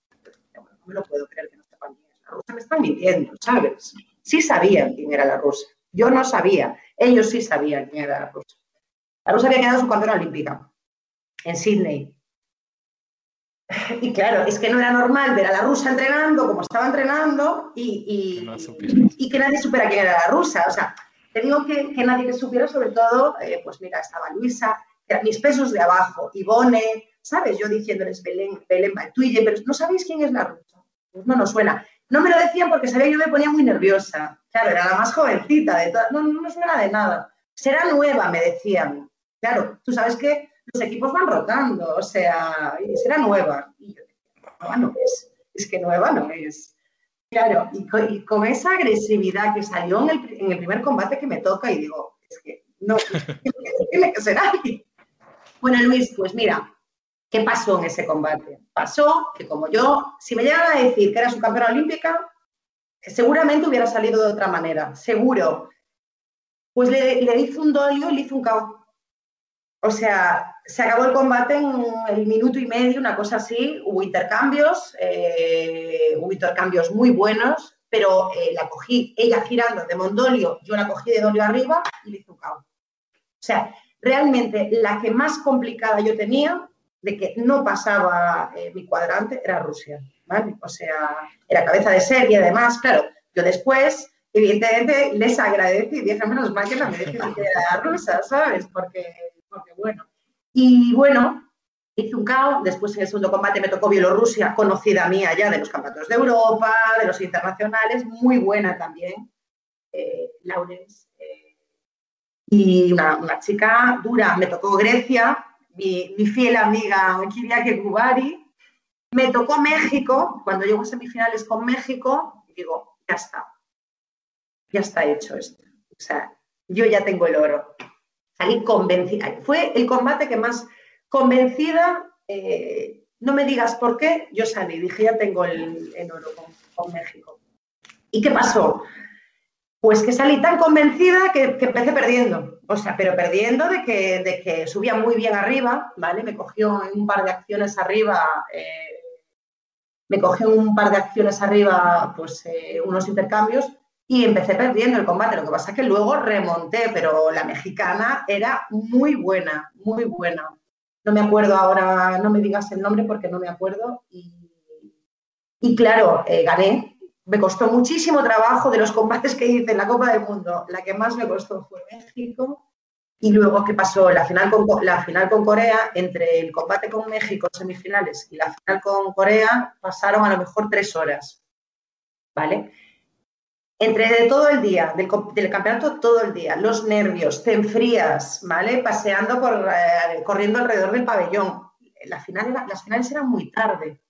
no me lo puedo creer que no la rusa me están mintiendo, ¿sabes? Sí sabían quién era la rusa. Yo no sabía. Ellos sí sabían quién era la rusa. La rusa había quedado su campeona olímpica en Sydney. Y claro, es que no era normal ver a la rusa entrenando como estaba entrenando y, y, que nadie supiera quién era la rusa. O sea, te digo que, que nadie supiera, sobre todo, eh, pues mira, estaba Luisa, mis pesos de abajo, Ivone, ¿sabes? Yo diciéndoles Belén, Belén Baltuille, pero no sabéis quién es la rusa. Pues no nos suena. No me lo decían porque sabía que yo me ponía muy nerviosa. Claro, era la más jovencita de todas. No, no me suena de nada. Será nueva, me decían. Claro, tú sabes que los equipos van rotando, o sea, será nueva. Y yo decía, nueva no es. Es que nueva no es. Claro, y con, esa agresividad que salió en el, primer combate que me toca, y digo, es que no, tiene que ser alguien. Bueno, Luis, pues mira, ¿Qué pasó en ese combate? Pasó que como yo, si me llegan a decir que era su campeona olímpica, seguramente hubiera salido de otra manera, seguro. Pues le, hizo un dolio y le hizo un caos. o sea, se acabó el combate en el minuto y medio, una cosa así. Hubo intercambios, eh, hubo intercambios muy buenos, pero eh, la cogí ella girando de Mondolio, yo la cogí de Dolio arriba y le hice un O sea, realmente la que más complicada yo tenía de que no pasaba eh, mi cuadrante era Rusia, ¿vale? O sea, era cabeza de serie, además, claro, yo después, evidentemente, les agradecí y dije, menos mal que no me dejé que era rusa, ¿sabes? Porque, porque, bueno. Y bueno, hice un caos, después en el segundo combate me tocó Bielorrusia, conocida mía ya de los campeonatos de Europa, de los internacionales, muy buena también, eh, Laurens. Eh, y una, una chica dura, me tocó Grecia, mi, fiel amiga Kiriake Kubari. Me tocó México, cuando llego a semifinales con México, digo, ya está, ya está hecho esto. O sea, yo ya tengo el oro. Salí convencida. Fue el combate que más convencida, eh, no me digas por qué, yo salí, dije, ya tengo el, oro con México. ¿Y qué pasó? Pues que salí tan convencida que, empecé perdiendo. O sea, pero perdiendo de que, de que, subía muy bien arriba, ¿vale? Me cogió un par de acciones arriba, eh, me cogió un par de acciones arriba, pues eh, unos intercambios y empecé perdiendo el combate. Lo que pasa es que luego remonté, pero la mexicana era muy buena, muy buena. No me acuerdo ahora, no me digas el nombre porque no me acuerdo. Y, claro, eh, gané, me costó muchísimo trabajo de los combates que hice en la Copa del Mundo. La que más me costó fue México. Y luego, ¿qué pasó? La final con, la final con Corea, entre el combate con México, semifinales, y la final con Corea, pasaron a lo mejor tres horas. ¿Vale? Entre todo el día, del, campeonato todo el día, los nervios, te enfrías, ¿vale? Paseando por, eh, corriendo alrededor del pabellón. La final las finales eran muy tarde.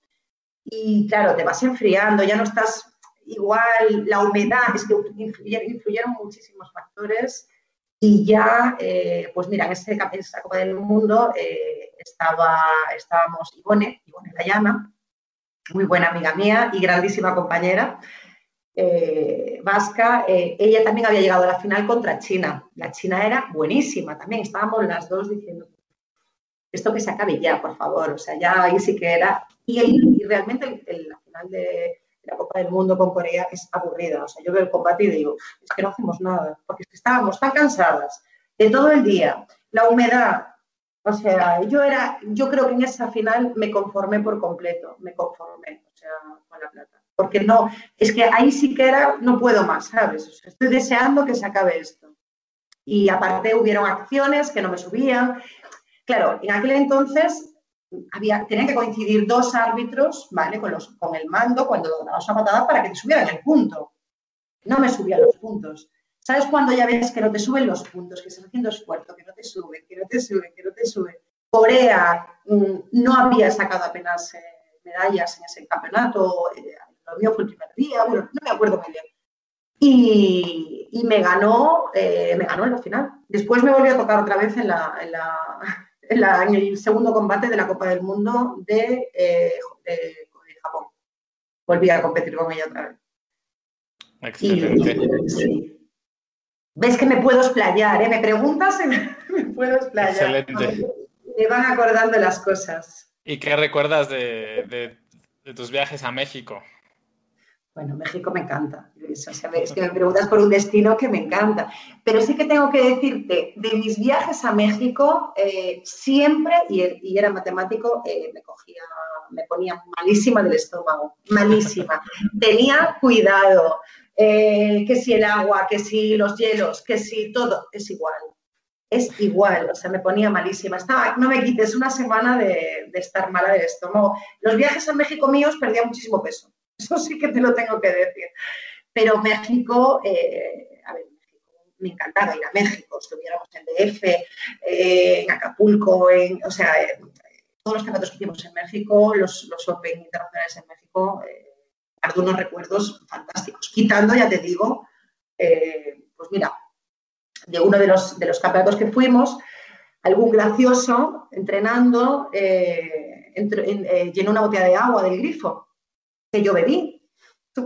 Y claro, te vas enfriando, ya no estás igual la humedad, es que influyeron, muchísimos factores y ya, eh, pues mira, en, ese, esa Copa del Mundo eh, estaba, estábamos Ivone, Ivone Layana, muy buena amiga mía y grandísima compañera eh, vasca. ella también había llegado a la final contra China. La China era buenísima también, estábamos las dos diciendo, esto que se acabe ya, por favor, o sea, ya ahí sí que era. Y, realmente la final de la Copa del Mundo con Corea es aburrida. O sea, yo veo el combate y digo, es que no hacemos nada, porque es que estábamos tan cansadas de todo el día, la humedad. O sea, yo era, yo creo que en esa final me conformé por completo, me conformé, o sea, con la plata. Porque no, es que ahí sí que era, no puedo más, ¿sabes? estoy deseando que se acabe esto. Y aparte hubieron acciones que no me subían. Claro, en aquel entonces había, tenían que coincidir dos árbitros, ¿vale? Con, los, con el mando cuando dabas una patada para que te subieran el punto. No me subían los puntos. ¿Sabes cuando ya ves que no te suben los puntos, que estás haciendo esfuerzo, que no te suben, que no te suben, que no te suben? Corea mm, no había sacado apenas eh, medallas en ese campeonato, eh, lo mío fue el primer día, bueno, no me acuerdo muy bien. Y, y me ganó, eh, me ganó en la final. Después me volvió a tocar otra vez en la, en la en, el segundo combate de la Copa del Mundo de, eh, Japón. Volví a competir con ella otra vez. Excelente. Ves que me puedo explayar, ¿eh? Me preguntas y me puedo explayar. Excelente. Me van acordando las cosas. ¿Y qué recuerdas de tus viajes a México? Bueno, México me encanta. es que me preguntas por un destino que me encanta. Pero sí que tengo que decirte, de mis viajes a México, eh, siempre, y, era matemático, eh, me cogía, me ponía malísima del estómago, malísima. Tenía cuidado, eh, que si el agua, que si los hielos, que si todo, es igual. Es igual, o sea, me ponía malísima. Estaba, no me quites una semana de, de estar mala del estómago. Los viajes a México míos perdía muchísimo peso eso sí que te lo tengo que decir. Pero México, eh, a ver, me encantaba ir a México, estuviéramos en DF, eh, en Acapulco, o sea, eh, todos los campeonatos que hicimos en México, los, los Open internacionales en México, guardo unos recuerdos fantásticos. Quitando, ya te digo, pues mira, de uno de los, de los campeonatos que fuimos, algún gracioso entrenando llenó una botella de agua del grifo que yo bebí.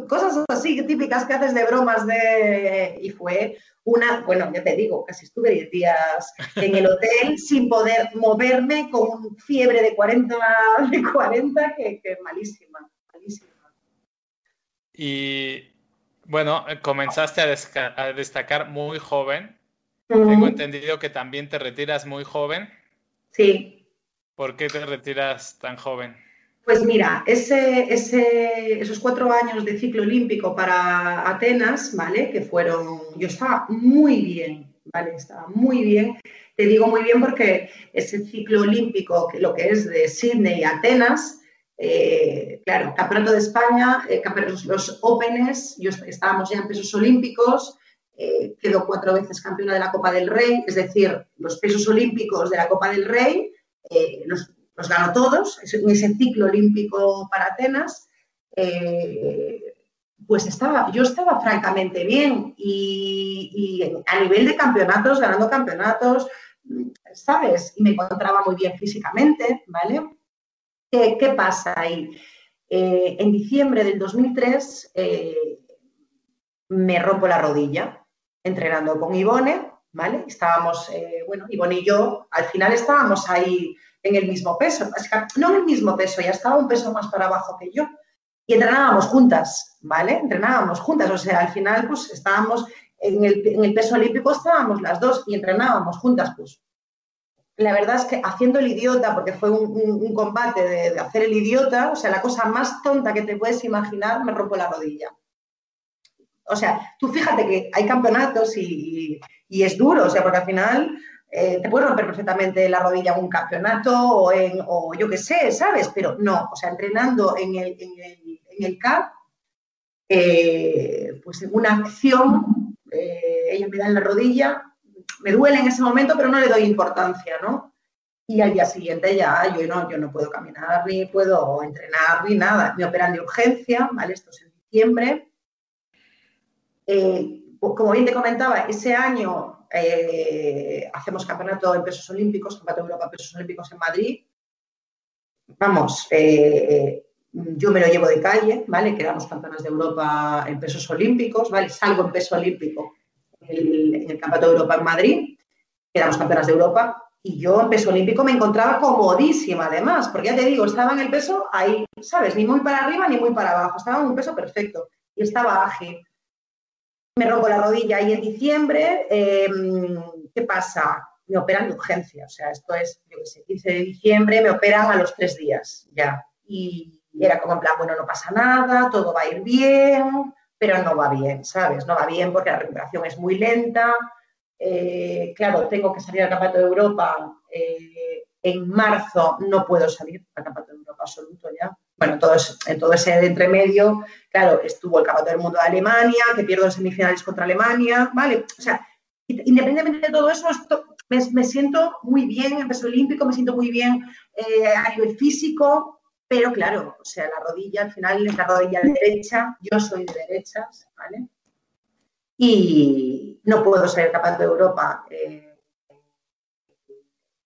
cosas así típicas que haces de bromas de... Y fue una, bueno, ya te digo, casi estuve 10 días en el hotel sin poder moverme con fiebre de 40, de 40 que, que malísima, malísima. Y bueno, comenzaste a, destacar muy joven. Tengo entendido que también te retiras muy joven. Sí. ¿Por qué te retiras tan joven? Pues mira, esos cuatro años de ciclo olímpico para Atenas, ¿vale? Que fueron, yo estaba muy bien, ¿vale? Estaba muy bien. Te digo muy bien porque ese ciclo olímpico, lo que es de Sydney a Atenas, eh, claro, Campeonato de España, eh, los Opens, yo, estábamos ya en pesos olímpicos, eh, quedó cuatro veces campeona de la Copa del Rey, es decir, los pesos olímpicos de la Copa del Rey los los ganó todos, en ese ciclo olímpico para Atenas, eh, pues estaba, yo estaba francamente bien y, a nivel de campeonatos, ganando campeonatos, ¿sabes? Y me encontraba muy bien físicamente, ¿vale? ¿Qué, pasa ahí? Eh, en diciembre del 2003 eh, me rompo la rodilla entrenando con Ivone, ¿vale? Estábamos, bueno, Ivone y yo, al final estábamos ahí en el mismo peso, no en el mismo peso, ya estaba un peso más para abajo que yo. Y entrenábamos juntas, ¿vale? Entrenábamos juntas, o sea, al final pues estábamos en el, peso olímpico, estábamos las dos y entrenábamos juntas, pues. La verdad es que haciendo el idiota, porque fue un, combate de, hacer el idiota, o sea, la cosa más tonta que te puedes imaginar, me rompo la rodilla. O sea, tú fíjate que hay campeonatos y, y es duro, o sea, porque al final eh, te puede romper perfectamente la rodilla en un campeonato o, yo qué sé, ¿sabes? Pero no, o sea, entrenando en el, en el, en CAP, eh, pues en una acción, eh, ella me da en la rodilla, me duele en ese momento, pero no le doy importancia, ¿no? Y al día siguiente ya yo no, yo no puedo caminar, ni puedo entrenar, ni nada. Me operan de urgencia, ¿vale? Esto es en diciembre. como bien te comentaba, ese año eh, hacemos campeonato en pesos olímpicos, campeonato de Europa en pesos olímpicos en Madrid. Vamos, eh, yo me lo llevo de calle, ¿vale? Quedamos campeonas de Europa en pesos olímpicos, ¿vale? Salgo en peso olímpico en el, Campeonato de Europa en Madrid, quedamos campeonas de Europa y yo en peso olímpico me encontraba comodísima además, porque ya te digo, estaba en el peso ahí, ¿sabes? Ni muy para arriba ni muy para abajo, estaba en un peso perfecto y estaba ágil me rompo la rodilla y en diciembre, em, ¿qué pasa? Me operan de urgencia, o sea, esto es, yo qué sé, 15 de diciembre, me operan a los tres días ya. Y era como en plan, bueno, no pasa nada, todo va a ir bien, pero no va bien, ¿sabes? No va bien porque la recuperación es muy lenta. Eh, claro, tengo que salir al Campeonato de Europa eh, en marzo, no puedo salir al Campeonato de Europa absoluto ya bueno, todo todo ese entremedio, claro, estuvo el Campeonato del Mundo de Alemania, que pierdo en semifinales contra Alemania, ¿vale? O sea, independientemente de todo eso, me, siento muy bien en peso olímpico, me siento muy bien eh, a nivel físico, pero claro, o sea, la rodilla, al final es la rodilla derecha, yo soy de derechas, ¿vale? Y no puedo ser capaz de Europa eh,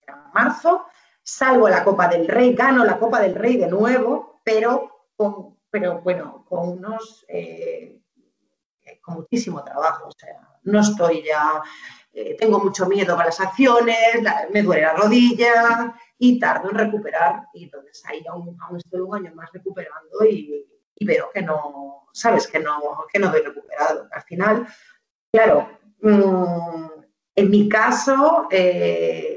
en marzo, salvo la Copa del Rey, gano la Copa del Rey de nuevo, pero con, pero bueno, con unos eh, con muchísimo trabajo. O sea, no estoy ya, eh, tengo mucho miedo a las acciones, me duele la rodilla y tardo en recuperar. Y entonces ahí aún, estoy un año más recuperando y, veo que no, sabes, que no, que no doy recuperado. Al final, claro, mm, en mi caso, eh,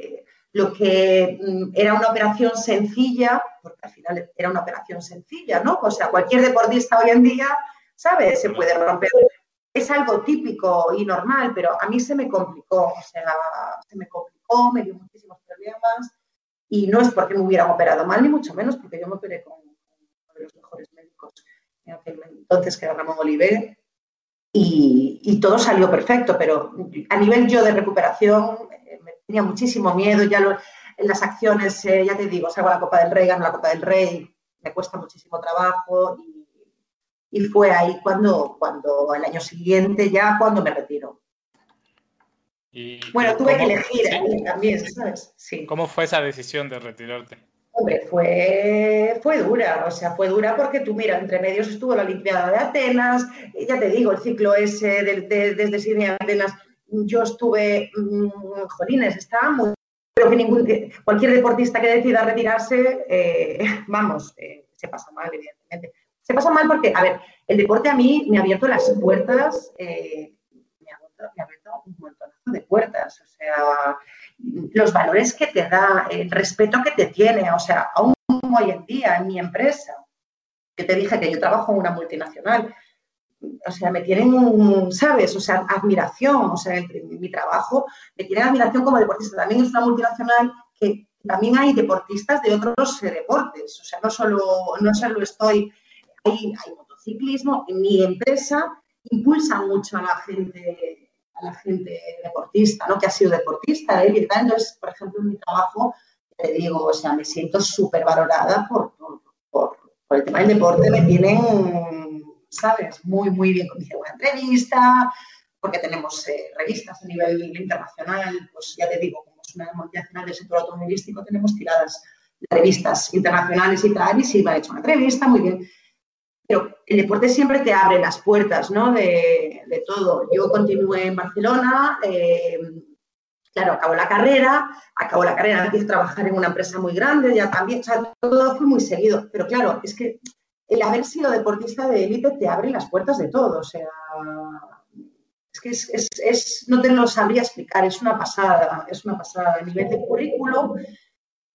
lo que mm, era una operación sencilla, porque al final era una operación sencilla, ¿no? O sea, cualquier deportista hoy en día, ¿sabes? Se puede romper. Es algo típico y normal, pero a mí se me complicó, o sea, se me complicó, me dio muchísimos problemas y no es porque me hubieran operado mal, ni mucho menos, porque yo me operé con uno de los mejores médicos en aquel entonces, que era Ramón Oliver, y, y todo salió perfecto, pero a nivel yo de recuperación tenía muchísimo miedo, ya en las acciones, eh, ya te digo, salgo a la Copa del Rey, gano la Copa del Rey, me cuesta muchísimo trabajo y, fue ahí cuando, cuando el año siguiente ya cuando me retiro. bueno, tuve que elegir también, ¿sabes? Sí. ¿Cómo fue esa decisión de retirarte? Hombre, fue, fue dura, o sea, fue dura porque tú, mira, entre medios estuvo la Olimpiada de Atenas, ya te digo, el ciclo ese desde Sydney a Atenas, yo estuve, mmm, jolines, estaba muy... Pero que ningún, cualquier deportista que decida retirarse, eh, vamos, eh, se pasa mal, evidentemente. Se pasa mal porque, a ver, el deporte a mí me ha abierto las puertas, eh, me, ha abierto, un montón de puertas, o sea, los valores que te da, el respeto que te tiene, o sea, aún hoy en día en mi empresa, que te dije que yo trabajo en una multinacional, o sea, me tienen, ¿sabes? O sea, admiración, o sea, mi trabajo me tienen admiración como deportista. También es una multinacional que también hay deportistas de otros deportes, o sea, no solo, no solo estoy, hay, hay motociclismo, mi empresa impulsa mucho a la gente a la gente deportista, ¿no? Que ha sido deportista, ¿eh? Entonces, por ejemplo, en mi trabajo, te digo, o sea, me siento súper valorada por, por, el tema del deporte, me tienen, ¿sabes? Muy, muy bien, hicieron una entrevista, porque tenemos eh, revistas a nivel internacional, pues ya te digo, como es una multinacional del sector automovilístico, tenemos tiradas revistas internacionales y tal, y sí ha hecho una entrevista, muy bien pero el deporte siempre te abre las puertas, ¿no? De, todo. Yo continué en Barcelona, eh, claro, acabo la carrera, acabo la carrera, empiezo a trabajar en una empresa muy grande, ya también, o sea, todo fue muy seguido. Pero claro, es que el haber sido deportista de élite te abre las puertas de todo, o sea, es que es, no te lo sabría explicar, es una pasada, es una pasada. A nivel de currículo,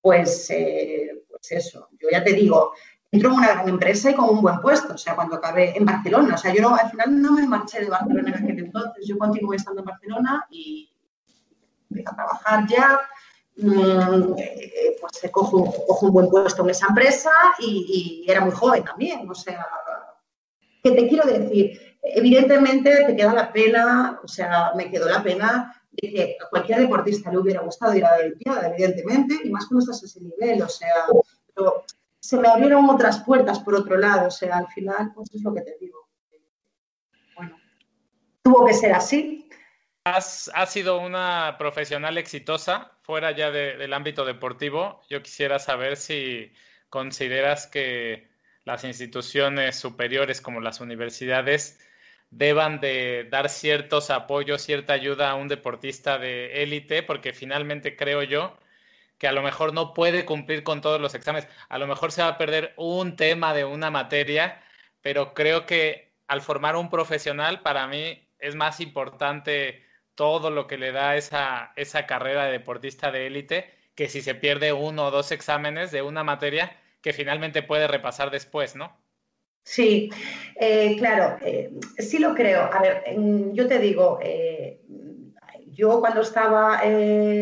pues, eh, pues eso, yo ya te digo, entro en una gran empresa y con un buen puesto, o sea, cuando acabé en Barcelona, o sea, yo al final no me marché de Barcelona en aquel entonces, yo continué estando en Barcelona y empecé a trabajar ya, pues se cojo, cojo, un buen puesto en esa empresa y, era muy joven también, o sea, ¿qué te quiero decir? Evidentemente te queda la pena, o sea, me quedó la pena de que a cualquier deportista le hubiera gustado ir a la Olimpiada, evidentemente, y más cuando estás a ese nivel, o sea, pero se me abrieron otras puertas por otro lado. O sea, al final, pues es lo que te digo. Bueno, tuvo que ser así. Has, sido una profesional exitosa fuera ya del ámbito deportivo. Yo quisiera saber si consideras que las instituciones superiores como las universidades deban de dar ciertos apoyos, cierta ayuda a un deportista de élite, porque finalmente creo yo que a lo mejor no puede cumplir con todos los exámenes. A lo mejor se va a perder un tema de una materia, pero creo que al formar un profesional, para mí es más importante todo lo que le da esa, esa carrera de deportista de élite que si se pierde uno o dos exámenes de una materia que finalmente puede repasar después, ¿no? Sí, eh, claro, eh, sí lo creo. A ver, yo te digo, eh, yo cuando estaba,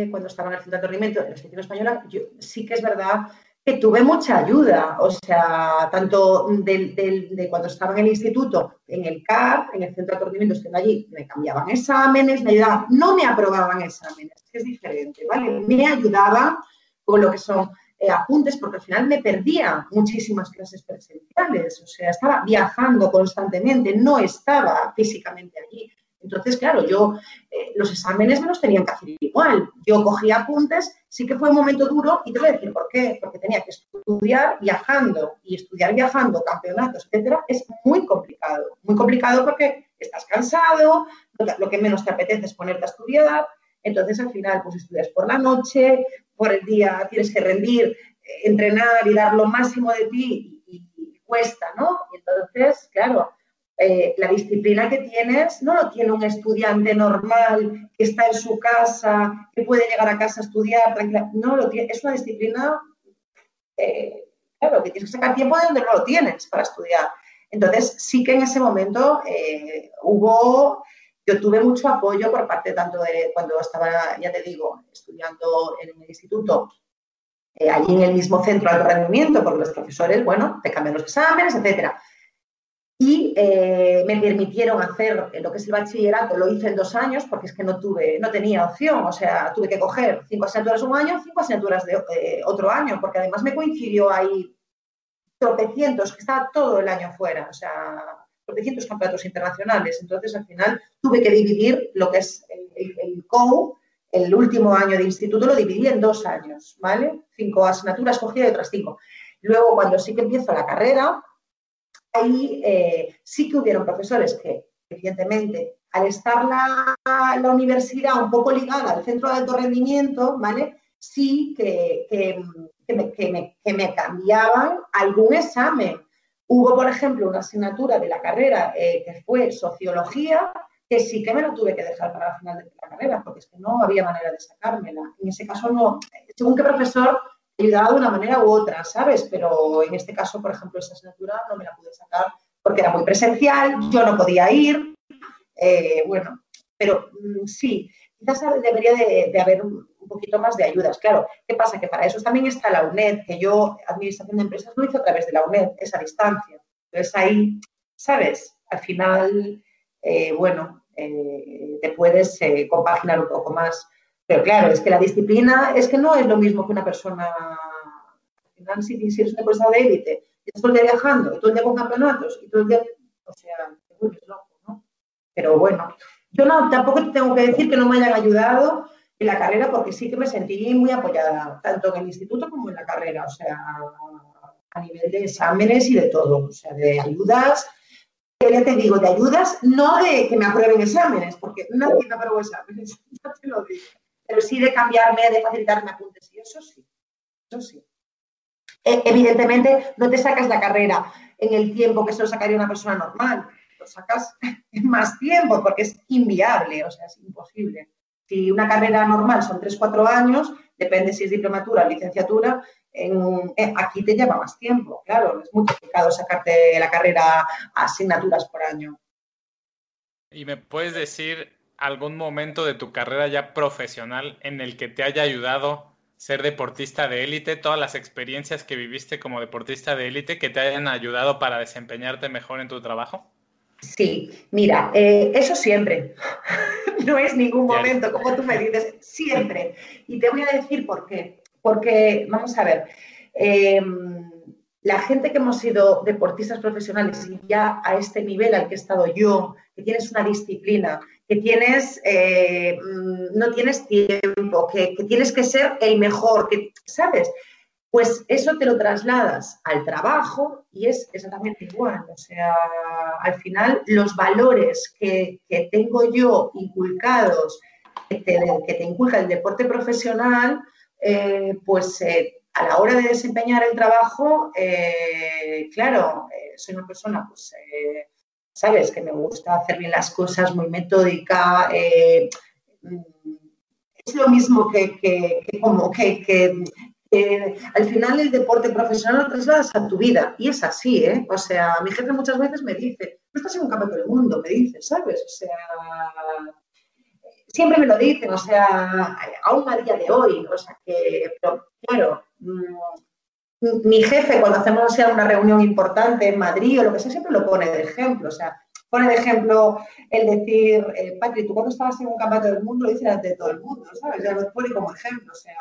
cuando estaba en el centro de aturdimiento de la española, yo, sí que es verdad que tuve mucha ayuda, o sea, tanto de, cuando estaba en el instituto, en el CAR, en el centro de aturdimiento, estando allí, me cambiaban exámenes, me ayudaban, no me aprobaban exámenes, es diferente, ¿vale? Me ayudaban con lo que son eh, apuntes, porque al final me perdía muchísimas clases presenciales, o sea, estaba viajando constantemente, no estaba físicamente allí. Entonces, claro, yo eh, los exámenes me los tenían que hacer igual. Yo cogía apuntes, sí que fue un momento duro y te voy a decir por qué. Porque tenía que estudiar viajando y estudiar viajando, campeonatos, etcétera, es muy complicado. Muy complicado porque estás cansado, lo que menos te apetece es ponerte a estudiar. Entonces, al final, pues estudias por la noche, por el día tienes que rendir, eh, entrenar y dar lo máximo de ti y, y cuesta, ¿no? Y entonces, claro, eh, la disciplina que tienes no lo tiene un estudiante normal que está en su casa, que puede llegar a casa a estudiar tranquila. No, lo tiene, es una disciplina, eh, claro, que tienes que sacar tiempo de donde no lo tienes para estudiar. Entonces, sí que en ese momento eh, hubo, yo tuve mucho apoyo por parte tanto de cuando estaba, ya te digo, estudiando en el instituto, allí en el mismo centro de rendimiento, porque los profesores, bueno, te cambian los exámenes, etcétera y eh, me permitieron hacer lo que es el bachillerato, lo hice en dos años porque es que no tuve, no tenía opción, o sea, tuve que coger cinco asignaturas un año, cinco asignaturas de eh, otro año, porque además me coincidió ahí tropecientos, que estaba todo el año fuera, o sea, tropecientos campeonatos internacionales, entonces al final tuve que dividir lo que es el, el, COU el último año de instituto lo dividí en dos años, ¿vale? Cinco asignaturas cogía de otras cinco. Luego, cuando sí que empiezo la carrera, ahí eh, sí que hubieron profesores que, evidentemente, al estar la, la, universidad un poco ligada al centro de alto rendimiento, ¿vale? Sí que, que, me, cambiaban algún examen. Hubo, por ejemplo, una asignatura de la carrera eh, que fue sociología, que sí que me lo tuve que dejar para el final de la carrera, porque es que no había manera de sacármela. En ese caso, no, según qué profesor ayudaba de una manera u otra, ¿sabes? Pero en este caso, por ejemplo, esa asignatura no me la pude sacar porque era muy presencial, yo no podía ir, eh, bueno, pero mm, sí, quizás debería de, haber un, poquito más de ayudas. Claro, ¿qué pasa? Que para eso también está la UNED, que yo, Administración de Empresas, lo hice a través de la UNED, esa distancia. Entonces ahí, ¿sabes? Al final, eh, bueno, eh, te puedes compaginar un poco más. Pero claro, es que la disciplina es que no es lo mismo que una persona, si, si eres una persona de élite, y todo el día viajando, y todo el día con campeonatos, y todo el día, o sea, te vuelves loco, ¿no? Pero bueno, yo no, tampoco te tengo que decir que no me hayan ayudado en la carrera, porque sí que me sentí muy apoyada, tanto en el instituto como en la carrera, o sea, a nivel de exámenes y de todo, o sea, de ayudas, ya te digo, de ayudas, no de que me aprueben exámenes, porque nadie me aprueba exámenes, no te lo digo. Pero sí de cambiarme, de facilitarme apuntes, y eso sí, eso sí. E, evidentemente, no te sacas la carrera en el tiempo que se lo sacaría una persona normal, lo sacas en más tiempo, porque es inviable, o sea, es imposible. Si una carrera normal son 3-4 años, depende si es diplomatura o licenciatura, aquí te lleva más tiempo, claro, es muy complicado sacarte la carrera a asignaturas por año. ¿Y me puedes decir algún momento de tu carrera ya profesional en el que te haya ayudado ser deportista de élite, todas las experiencias que viviste como deportista de élite que te hayan ayudado para desempeñarte mejor en tu trabajo? Sí, mira, eh, eso siempre. no es ningún momento, como tú me dices, siempre. Y te voy a decir por qué. Porque, vamos a ver, em, la gente que hemos sido deportistas profesionales y ya a este nivel al que he estado yo, que tienes una disciplina, que tienes, eh, mm, no tienes tiempo, que, tienes que ser el mejor, que, ¿sabes? Pues eso te lo trasladas al trabajo y es exactamente igual. O sea, al final los valores que, tengo yo inculcados, que te, que inculca el deporte profesional, eh, pues eh, a la hora de desempeñar el trabajo, claro, soy una persona, pues, sabes, que me gusta hacer bien las cosas, muy metódica. Mm, es lo mismo que, como que, al final el deporte profesional lo trasladas a tu vida y es así, ¿eh? O sea, mi jefe muchas veces me dice, no estás en un campeonato del mundo, me dice, ¿sabes? O sea, siempre me lo dicen, o sea, aún a día de hoy, o sea que, pero claro, mm, mi jefe cuando hacemos una reunión importante en Madrid o lo que sea, siempre lo pone de ejemplo, o sea, pone de ejemplo el decir, eh, Patri, tú cuando estabas en un campeonato del mundo lo dices ante todo el mundo, ¿sabes? Ya lo pone como ejemplo, o sea,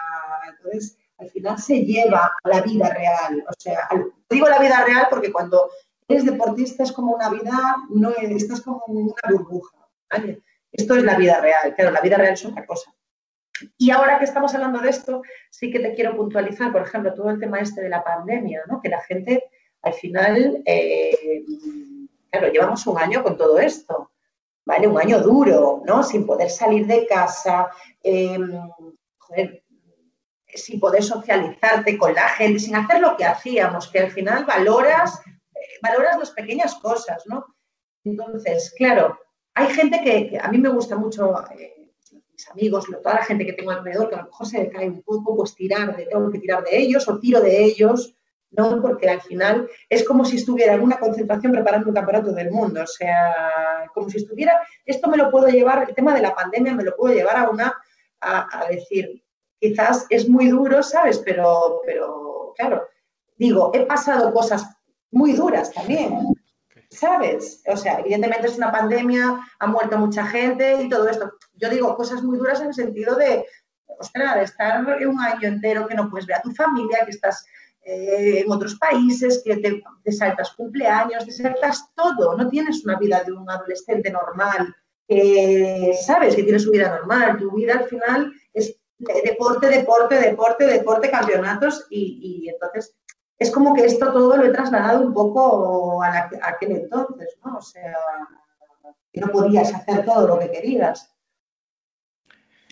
entonces al final se lleva a la vida real, o sea, digo la vida real porque cuando eres deportista es como una vida, no estás como una burbuja. Esto es la vida real, claro, la vida real es otra cosa. Y ahora que estamos hablando de esto, sí que te quiero puntualizar, por ejemplo, todo el tema este de la pandemia, ¿no? Que la gente, al final, eh, claro, llevamos un año con todo esto, ¿vale? Un año duro, ¿no? Sin poder salir de casa, em, sin poder socializarte con la gente, sin hacer lo que hacíamos, que al final valoras, eh, valoras las pequeñas cosas, ¿no? Entonces, claro, hay gente que, a mí me gusta mucho, eh, amigos, toda la gente que tengo alrededor, que a lo mejor se cae un poco, pues tirar, de, tengo que tirar de ellos o tiro de ellos, ¿no? Porque al final es como si estuviera en una concentración preparando un campeonato del mundo, o sea, como si estuviera, esto me lo puedo llevar, el tema de la pandemia me lo puedo llevar a una, a, decir, quizás es muy duro, ¿sabes? Pero, pero, claro, digo, he pasado cosas muy duras también, ¿sabes? O sea, evidentemente es una pandemia, ha muerto mucha gente y todo esto. Yo digo cosas muy duras en el sentido de, ostras, de estar un año entero que no puedes ver a tu familia, que estás eh, en otros países, que te, saltas cumpleaños, te saltas todo, no tienes una vida de un adolescente normal, que sabes que tiene su vida normal, tu vida al final deporte, deporte, deporte, deporte, campeonatos y, entonces es como que esto todo lo he trasladado un poco a, aquel entonces, ¿no? O sea, que no podías hacer todo lo que querías.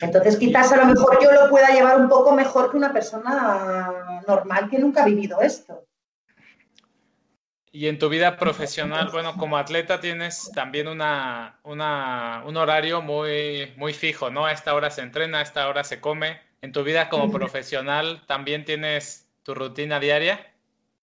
Entonces quizás a lo mejor yo lo pueda llevar un poco mejor que una persona normal que nunca ha vivido esto. Y en tu vida profesional, bueno, como atleta tienes también una, un horario muy, muy fijo, ¿no? A esta hora se entrena, a esta hora se come. ¿En tu vida como profesional también tienes tu rutina diaria?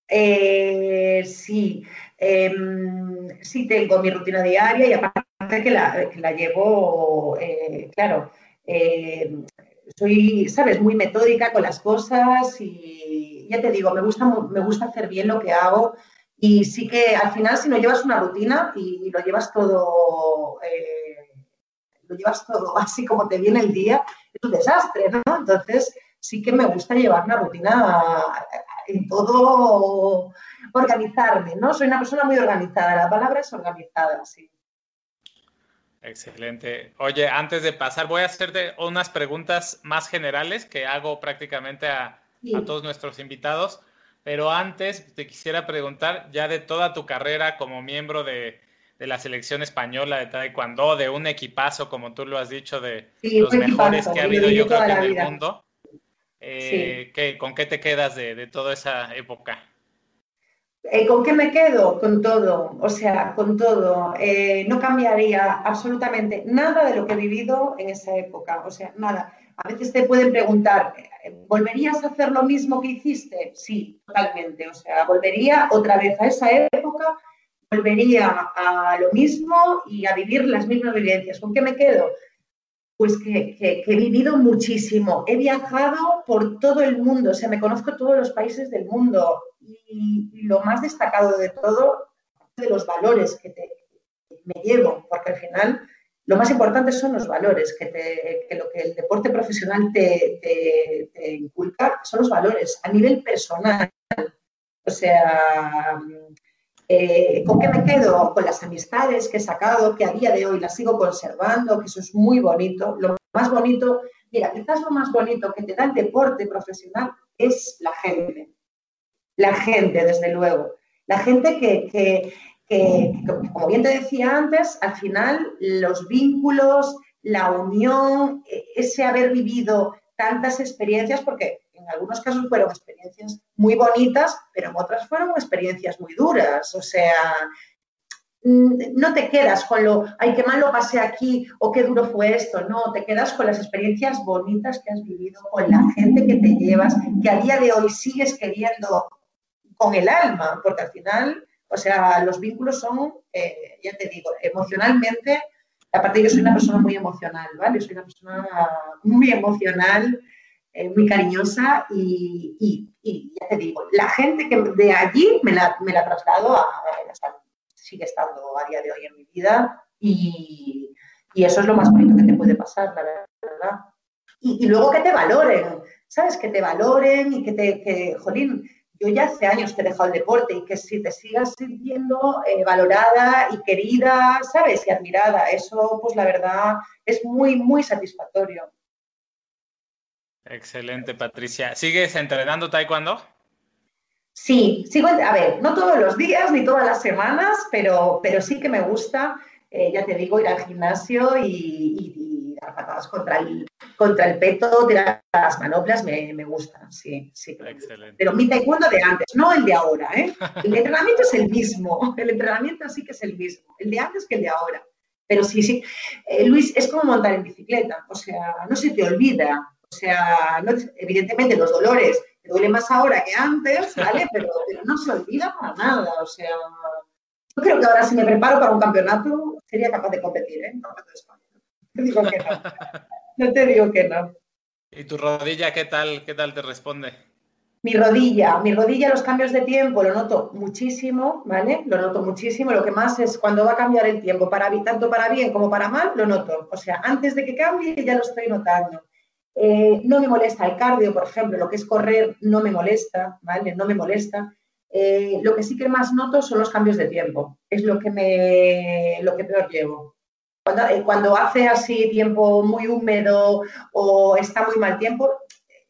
Eh, sí, em, sí tengo mi rutina diaria y aparte que la, que la llevo, eh, claro, em, soy, sabes, muy metódica con las cosas y ya te digo, me gusta, me gusta hacer bien lo que hago y sí que al final si no llevas una rutina y, lo llevas todo, eh, lo llevas todo así como te viene el día, es un desastre, ¿no? Entonces sí que me gusta llevar una rutina en todo, organizarme, ¿no? Soy una persona muy organizada, la palabra es organizada, sí. Excelente. Oye, antes de pasar, voy a hacerte unas preguntas más generales que hago prácticamente a, a todos nuestros invitados. Pero antes te quisiera preguntar ya de toda tu carrera como miembro de, la selección española de Taekwondo, de un equipazo, como tú lo has dicho, de los mejores que ha habido yo creo que en el mundo. Eh, ¿Con qué te quedas de, toda esa época? Eh, ¿Con qué me quedo? Con todo, o sea, con todo. Eh, no cambiaría absolutamente nada de lo que he vivido en esa época, o sea, nada. A veces te pueden preguntar, ¿volverías a hacer lo mismo que hiciste? Sí, totalmente. O sea, volvería otra vez a esa época, volvería a lo mismo y a vivir las mismas vivencias. ¿Con qué me quedo? Pues que, he vivido muchísimo. He viajado por todo el mundo, o sea, me conozco todos los países del mundo y, lo más destacado de todo, de los valores que, te, me llevo, porque al final lo más importante son los valores, que, lo que el deporte profesional te, inculca son los valores a nivel personal. O sea, eh, ¿con qué me quedo? Con las amistades que he sacado, que a día de hoy las sigo conservando, que eso es muy bonito. Lo más bonito, mira, quizás lo más bonito que te da el deporte profesional es la gente. La gente, desde luego. La gente que, que, como bien te decía antes, al final los vínculos, la unión, e, ese haber vivido tantas experiencias, porque en algunos casos fueron experiencias muy bonitas, pero en otras fueron experiencias muy duras. O sea, mm, no te quedas con lo, ay, qué mal lo pasé aquí o qué duro fue esto. No, te quedas con las experiencias bonitas que has vivido, con la gente que te llevas, que a día de hoy sigues queriendo con el alma, porque al final o sea, los vínculos son, eh, ya te digo, emocionalmente, aparte yo soy una persona muy emocional, ¿vale? Soy una persona muy emocional, muy cariñosa y, ya te digo, la gente que de allí me la, me la traslado a, sigue estando a día de hoy en mi vida y, eso es lo más bonito que te puede pasar, la verdad. Y, luego que te valoren, ¿sabes? Que te valoren y que te, que, jolín, yo ya hace años que he dejado el deporte y que si te sigas sintiendo eh, valorada y querida, ¿sabes? Y admirada, eso pues la verdad es muy, muy satisfactorio. Excelente, Patricia. ¿Sigues entrenando taekwondo? Sí, sigo, a ver, no todos los días ni todas las semanas, pero, pero sí que me gusta, eh, ya te digo, ir al gimnasio y dar patadas contra el, contra el peto, tirar las manoplas, me, me gustan, sí, sí. Pero mi taekwondo de antes, no el de ahora, ¿eh? El entrenamiento es el mismo, el entrenamiento sí que es el mismo, el de antes que el de ahora. Pero sí, sí, eh, Luis, es como montar en bicicleta, o sea, no se te olvida, o sea, evidentemente los dolores te duele más ahora que antes, ¿vale? Pero, pero no se olvida para nada, o sea, yo creo que ahora si me preparo para un campeonato sería capaz de competir, ¿eh? te digo que no. No te digo que no. ¿Y tu rodilla qué tal, qué tal te responde? Mi rodilla, mi rodilla, los cambios de tiempo lo noto muchísimo, ¿vale? Lo noto muchísimo. Lo que más es cuando va a cambiar el tiempo, para, tanto para bien como para mal, lo noto. O sea, antes de que cambie ya lo estoy notando. Eh, no me molesta el cardio, por ejemplo, lo que es correr no me molesta, ¿vale? No me molesta. Eh, lo que sí que más noto son los cambios de tiempo. Es lo que, me, lo que peor llevo. Cuando, eh, cuando hace así tiempo muy húmedo o está muy mal tiempo,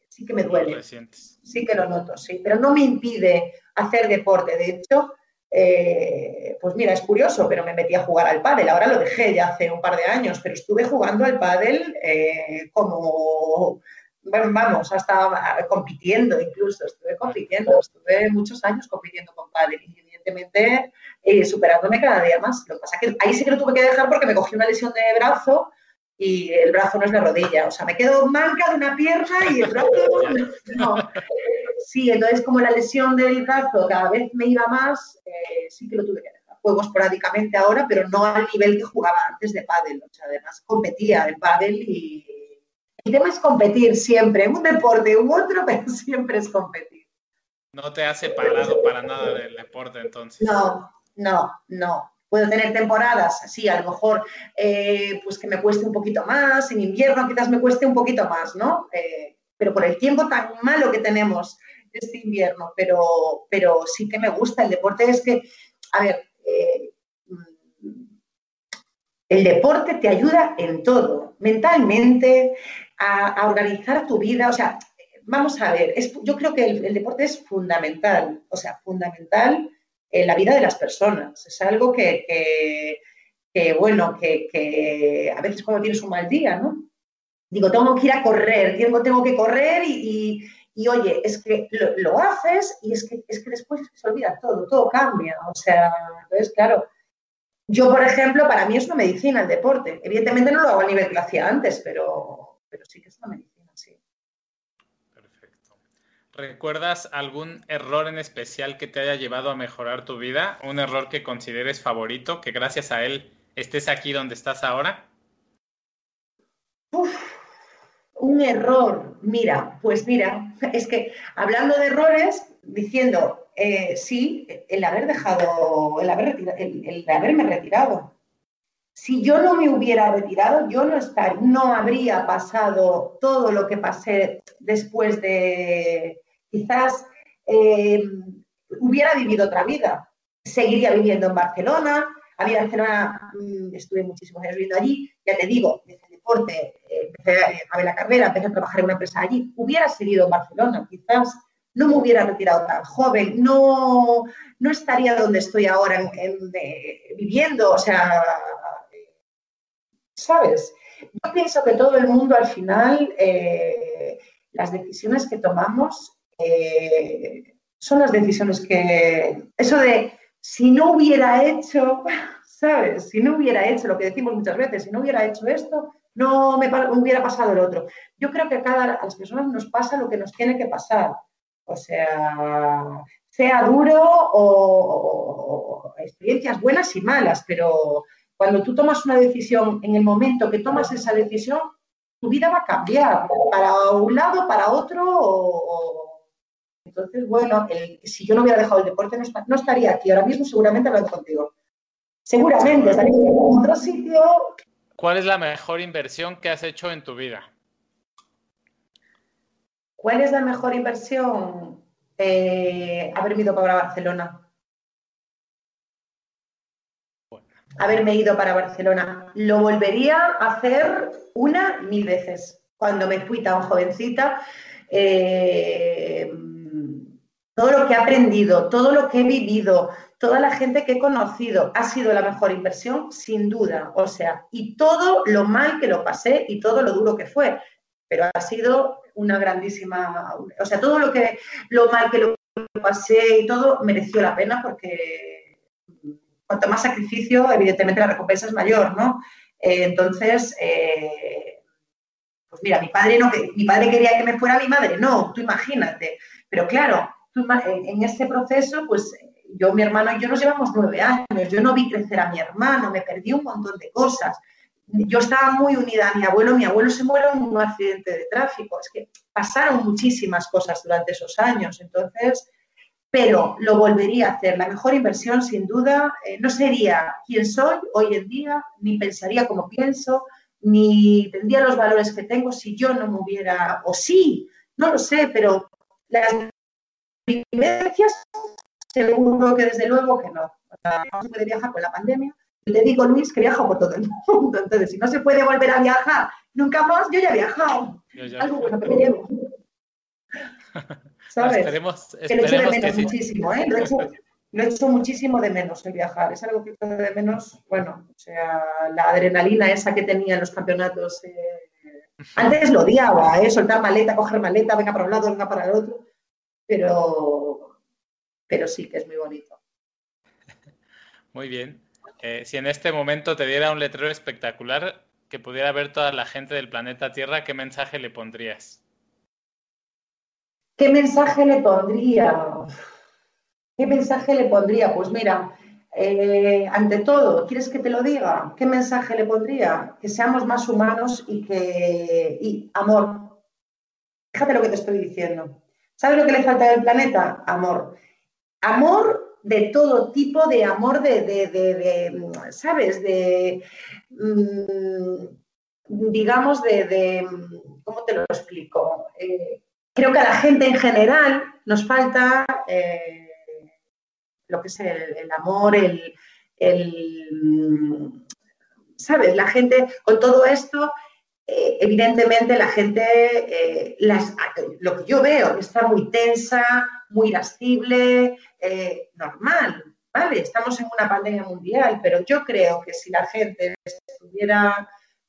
sí que me duele. Sí que lo noto, sí, pero no me impide hacer deporte. De hecho, eh, pues mira, es curioso, pero me metí a jugar al pádel. Ahora lo dejé ya hace un par de años, pero estuve jugando al pádel eh, como, bueno, vamos, hasta compitiendo incluso. Estuve compitiendo, estuve muchos años compitiendo con pádel y evidentemente eh, superándome cada día más. Lo que pasa es que ahí sí que lo tuve que dejar porque me cogí una lesión de brazo y el brazo no es la rodilla. O sea, me quedo manca de una pierna y el brazo no. Sí, entonces como la lesión del brazo cada vez me iba más, eh, sí que lo tuve que dejar. Juego esporádicamente ahora, pero no al nivel que jugaba antes de pádel. O sea, además competía en pádel y el tema es competir siempre, un deporte u otro, pero siempre es competir. No te has separado para nada del deporte entonces. No, no, no. Puedo tener temporadas, sí, a lo mejor eh, pues que me cueste un poquito más, en invierno quizás me cueste un poquito más, ¿no? Eh, pero por el tiempo tan malo que tenemos este invierno, pero, pero sí que me gusta. El deporte es que, a ver, eh, el deporte te ayuda en todo, mentalmente, a, organizar tu vida. O sea, vamos a ver, yo creo que el, deporte es fundamental, o sea, fundamental en la vida de las personas. Es algo que, bueno, que, a veces cuando tienes un mal día, ¿no? Digo, tengo que ir a correr, tengo, tengo que correr y, oye, es que lo, haces y es que, es que después se olvida todo, todo cambia. O sea, entonces, claro, yo, por ejemplo, para mí es una medicina el deporte. Evidentemente no lo hago a nivel que lo hacía antes, pero, pero sí que es una medicina. ¿Recuerdas algún error en especial que te haya llevado a mejorar tu vida? ¿Un error que consideres favorito, que gracias a él estés aquí donde estás ahora? Un error. Mira, pues mira, es que hablando de errores, diciendo, eh, sí, el haber dejado, el, haber el, haberme retirado. Si yo no me hubiera retirado, yo no, estar, no habría pasado todo lo que pasé después de, quizás eh, hubiera vivido otra vida. Seguiría viviendo en Barcelona. A mí mm, estuve muchísimos años viviendo allí. Ya te digo, deporte, eh, empecé a ver la carrera, empecé a trabajar en una empresa allí. Hubiera seguido en Barcelona, quizás no me hubiera retirado tan joven, no, no estaría donde estoy ahora viviendo, o sea, ¿sabes? Yo pienso que todo el mundo al final, eh, las decisiones que tomamos eh, son las decisiones que, eso de si no hubiera hecho, ¿sabes? Si no hubiera hecho lo que decimos muchas veces, si no hubiera hecho esto, no me hubiera pasado el otro. Yo creo que a cada las personas nos pasa lo que nos tiene que pasar. O sea, sea duro o, experiencias buenas y malas, pero cuando tú tomas una decisión, en el momento que tomas esa decisión, tu vida va a cambiar para un lado, para otro o, entonces, bueno, si yo no hubiera dejado el deporte, no, estaría aquí ahora mismo, seguramente hablando contigo. Seguramente estaría en otro sitio. ¿Cuál es la mejor inversión que has hecho en tu vida? ¿Cuál es la mejor inversión? Eh, haberme ido para Barcelona. Haberme ido para Barcelona. Lo volvería a hacer una mil veces. Cuando me fui tan jovencita, eh, todo lo que he aprendido, todo lo que he vivido, toda la gente que he conocido, ha sido la mejor inversión, sin duda. O sea, y todo lo mal que lo pasé y todo lo duro que fue, pero ha sido una grandísima, o sea, todo lo que lo mal que lo pasé y todo mereció la pena porque cuanto más sacrificio, evidentemente la recompensa es mayor, ¿no? Eh, entonces, eh, pues mira, mi padre no, mi padre quería que me fuera mi madre, no, tú imagínate. Pero claro, en este proceso, pues yo, mi hermano y yo nos llevamos nueve años, yo no vi crecer a mi hermano, me perdí un montón de cosas. Yo estaba muy unida a mi abuelo, mi abuelo se murió en un accidente de tráfico, es que pasaron muchísimas cosas durante esos años, entonces, pero lo volvería a hacer. La mejor inversión, sin duda, eh, no sería quien soy hoy en día, ni pensaría como pienso, ni tendría los valores que tengo si yo no me hubiera, o sí, no lo sé, pero las vivencias, seguro que desde luego que no. No se puede viajar con la pandemia te digo, Luis, que viajo por todo el mundo. Entonces, si no se puede volver a viajar nunca más, yo ya he viajado. Algo bueno que me llevo. ¿Sabes? esperemos, que lo echo de menos muchísimo, ¿eh? Lo he, hecho, muchísimo de menos el viajar. Es algo que echo de menos, bueno, o sea, la adrenalina esa que tenía en los campeonatos. Eh, antes lo odiaba, ¿eh? Soltar maleta, coger maleta, venga para un lado, venga para el otro. Pero, pero sí que es muy bonito. Muy bien. Eh, si en este momento te diera un letrero espectacular que pudiera ver toda la gente del planeta Tierra, ¿qué mensaje le pondrías? ¿Qué mensaje le pondría? ¿Qué mensaje le pondría? Pues mira, eh, ante todo, ¿quieres que te lo diga? ¿Qué mensaje le pondría? Que seamos más humanos y que... Y amor. Fíjate lo que te estoy diciendo. ¿Sabes lo que le falta al planeta? Amor. Amor de todo tipo, de amor de, de, ¿sabes? De, mm, digamos, de, ¿cómo te lo explico? Eh, creo que a la gente en general nos falta eh, lo que es el, amor, el, ¿sabes? La gente con todo esto, eh, evidentemente la gente, eh, lo que yo veo, está muy tensa, muy irascible, normal, ¿vale? Estamos en una pandemia mundial, pero yo creo que si la gente estuviera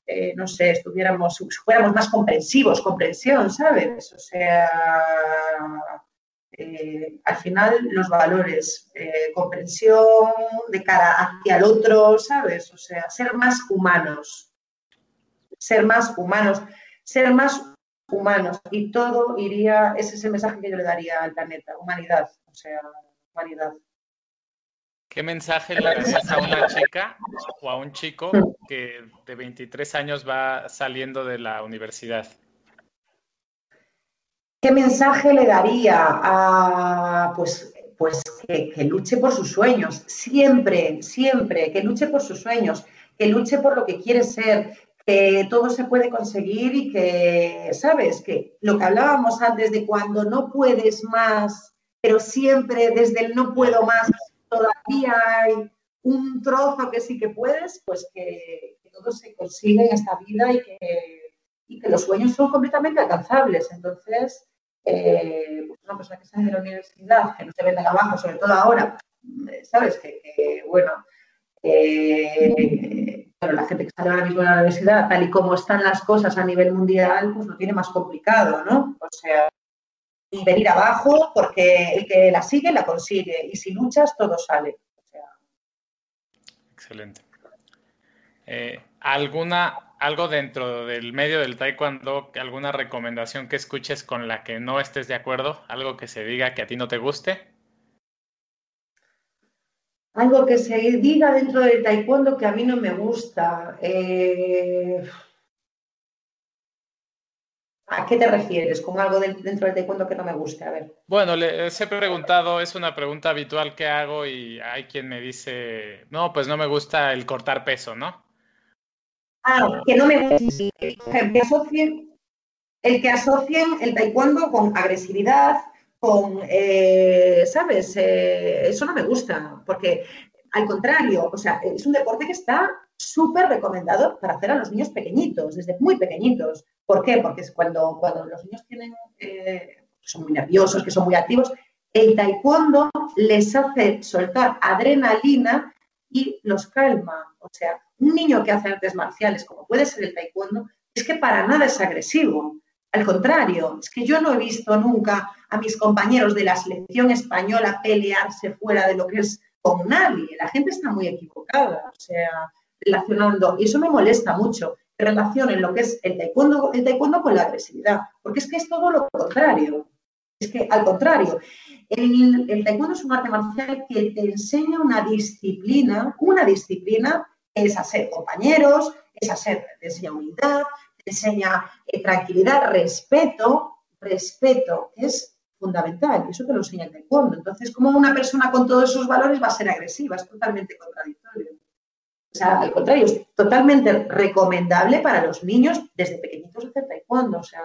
eh, no sé, estuviéramos, fuéramos más comprensivos, comprensión, ¿sabes? O sea, eh, al final los valores, eh, comprensión de cara hacia el otro, ¿sabes? O sea, ser más humanos, ser más humanos, ser más humanos y todo iría, ese es el mensaje que yo le daría al planeta, humanidad, o sea, humanidad. ¿Qué mensaje le darías a una chica o a un chico que de 23 años va saliendo de la universidad? ¿Qué mensaje le daría a, pues, pues que, que, luche por sus sueños, siempre, siempre, que luche por sus sueños, que luche por lo que quiere ser, que todo se puede conseguir y que, ¿sabes? Que lo que hablábamos antes de cuando no puedes más, pero siempre desde el no puedo más todavía hay un trozo que sí que puedes, pues que, todo se consigue en esta vida y que, los sueños son completamente alcanzables. Entonces, eh, pues una persona que sale de la universidad, que no se vende abajo, sobre todo ahora, ¿sabes? Que, bueno, eh, pero la gente que sale ahora mismo de la universidad, tal y como están las cosas a nivel mundial, pues lo tiene más complicado, ¿no? O sea, y venir abajo porque el que la sigue la consigue y si luchas todo sale. Excelente. Eh, ¿Alguna, algo dentro del medio del taekwondo, alguna recomendación que escuches con la que no estés de acuerdo? ¿Algo que se diga que a ti no te guste? Algo que se diga dentro del taekwondo que a mí no me gusta. Eh, ¿A qué te refieres? ¿Con algo dentro del taekwondo que no me guste? A ver. Bueno, les he preguntado, es una pregunta habitual que hago y hay quien me dice, no, pues no me gusta el cortar peso, ¿no? Ah, que no me gusta. El que asocien el, que asocien el taekwondo con agresividad, con, eh, ¿sabes? Eh, eso no me gusta, porque al contrario, o sea, es un deporte que está súper recomendado para hacer a los niños pequeñitos, desde muy pequeñitos. ¿Por qué? Porque es cuando, cuando los niños tienen, eh, son muy nerviosos, que son muy activos, el taekwondo les hace soltar adrenalina y los calma. O sea, un niño que hace artes marciales, como puede ser el taekwondo, es que para nada es agresivo. Al contrario, es que yo no he visto nunca a mis compañeros de la selección española pelearse fuera de lo que es con nadie. La gente está muy equivocada. O sea, relacionando, y eso me molesta mucho, que relacionen lo que es el taekwondo, el taekwondo con la agresividad, porque es que es todo lo contrario. Es que, al contrario, el, el taekwondo es un arte marcial que te enseña una disciplina, una disciplina es hacer compañeros, es hacer, te enseña unidad, enseña eh, tranquilidad, respeto, respeto, es fundamental, y eso te lo enseña el taekwondo. Entonces, ¿cómo una persona con todos esos valores va a ser agresiva? Es totalmente contradictorio. O sea, al contrario, es totalmente recomendable para los niños desde pequeñitos hacer taekwondo. O sea.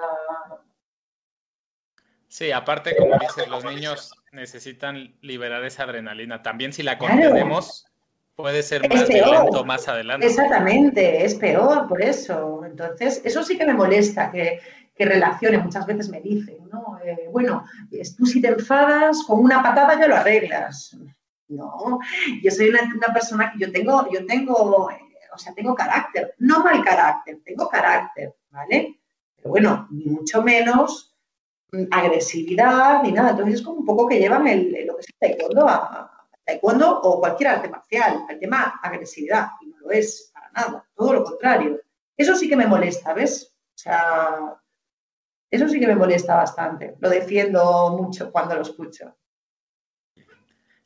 Sí, aparte, como dices, los niños necesitan liberar esa adrenalina. También si la contenemos, Puede ser más violento más adelante. Exactamente, es peor por eso. Entonces, eso sí que me molesta, que, que relacione, muchas veces me dicen, ¿no? Eh, bueno, tú si te enfadas, con una patada ya lo arreglas. No, yo soy una, persona que yo tengo, yo tengo, o sea, tengo carácter, no mal carácter, tengo carácter, ¿vale? Pero bueno, ni mucho menos mm, agresividad ni nada. Entonces es como un poco que llevan el, lo que es el taekwondo a, taekwondo o cualquier arte marcial, el tema agresividad, y no lo es para nada, todo lo contrario. Eso sí que me molesta, ¿ves? O sea, eso sí que me molesta bastante. Lo defiendo mucho cuando lo escucho.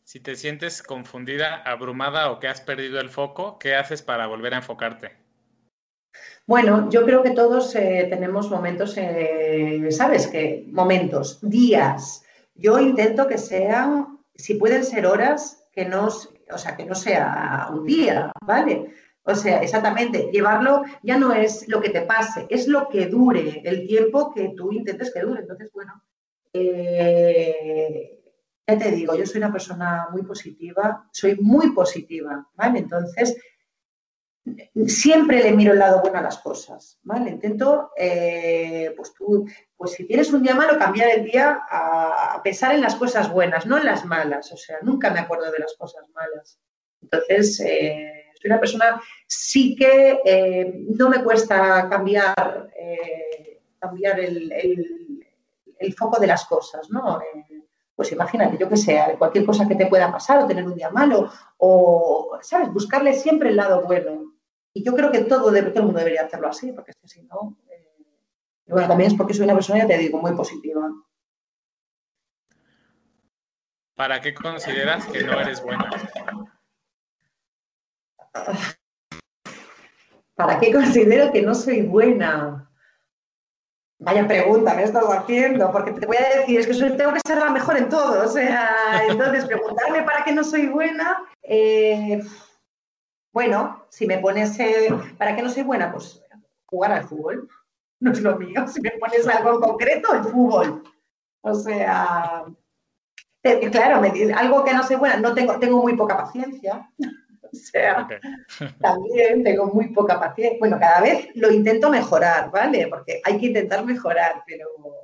Si te sientes confundida, abrumada o que has perdido el foco, ¿qué haces para volver a enfocarte? Bueno, yo creo que todos eh, tenemos momentos, eh, ¿sabes qué? Momentos, días. Yo intento que sean, si pueden ser horas, que no, o sea, que no sea un día, ¿vale? O sea, exactamente, llevarlo ya no es lo que te pase, es lo que dure, el tiempo que tú intentes que dure. Entonces, bueno, eh, ya te digo, yo soy una persona muy positiva, soy muy positiva, ¿vale? Entonces, siempre le miro el lado bueno a las cosas, ¿vale? Intento, eh, pues tú, pues si tienes un día malo, cambiar el día a, pensar en las cosas buenas, no en las malas, o sea, nunca me acuerdo de las cosas malas. Entonces, eh, soy una persona, sí que eh, no me cuesta cambiar, cambiar el, el, foco de las cosas, ¿no? pues imagínate, yo que sé, cualquier cosa que te pueda pasar o tener un día malo o, ¿sabes? Buscarle siempre el lado bueno. Y yo creo que todo, todo el mundo debería hacerlo así, porque es que si no... Eh, bueno, también es porque soy una persona, ya te digo, muy positiva. ¿Para qué consideras que no eres buena? ¿Para qué considero que no soy buena? Vaya pregunta me he estado haciendo, porque te voy a decir, es que tengo que ser la mejor en todo. O sea, entonces preguntarme para qué no soy buena, eh, bueno, si me pones, eh, ¿para qué no soy buena? Pues jugar al fútbol, no es lo mío. Si me pones algo en concreto, el fútbol. O sea, claro, algo que no soy buena, no tengo, tengo muy poca paciencia. O sea, también tengo muy poca paciencia. Bueno, cada vez lo intento mejorar, ¿vale? Porque hay que intentar mejorar, pero, bueno,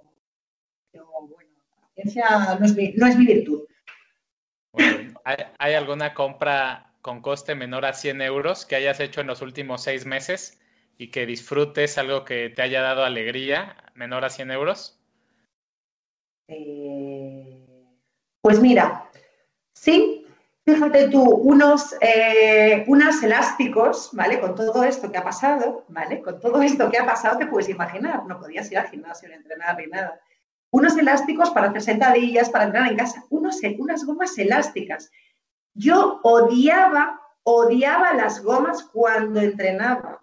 la paciencia no es mi, no es mi virtud. ¿Hay, alguna compra con coste menor a 100 euros que hayas hecho en los últimos seis meses y que disfrutes algo que te haya dado alegría menor a 100 euros? Eh, pues mira, sí, Fíjate tú, unos, eh, unos elásticos, ¿vale? Con todo esto que ha pasado, ¿vale? Con todo esto que ha pasado, te puedes imaginar, no podías ir al gimnasio ni entrenar ni nada. Unos elásticos para hacer sentadillas, para entrenar en casa, unos, unas gomas elásticas. Yo odiaba, odiaba las gomas cuando entrenaba.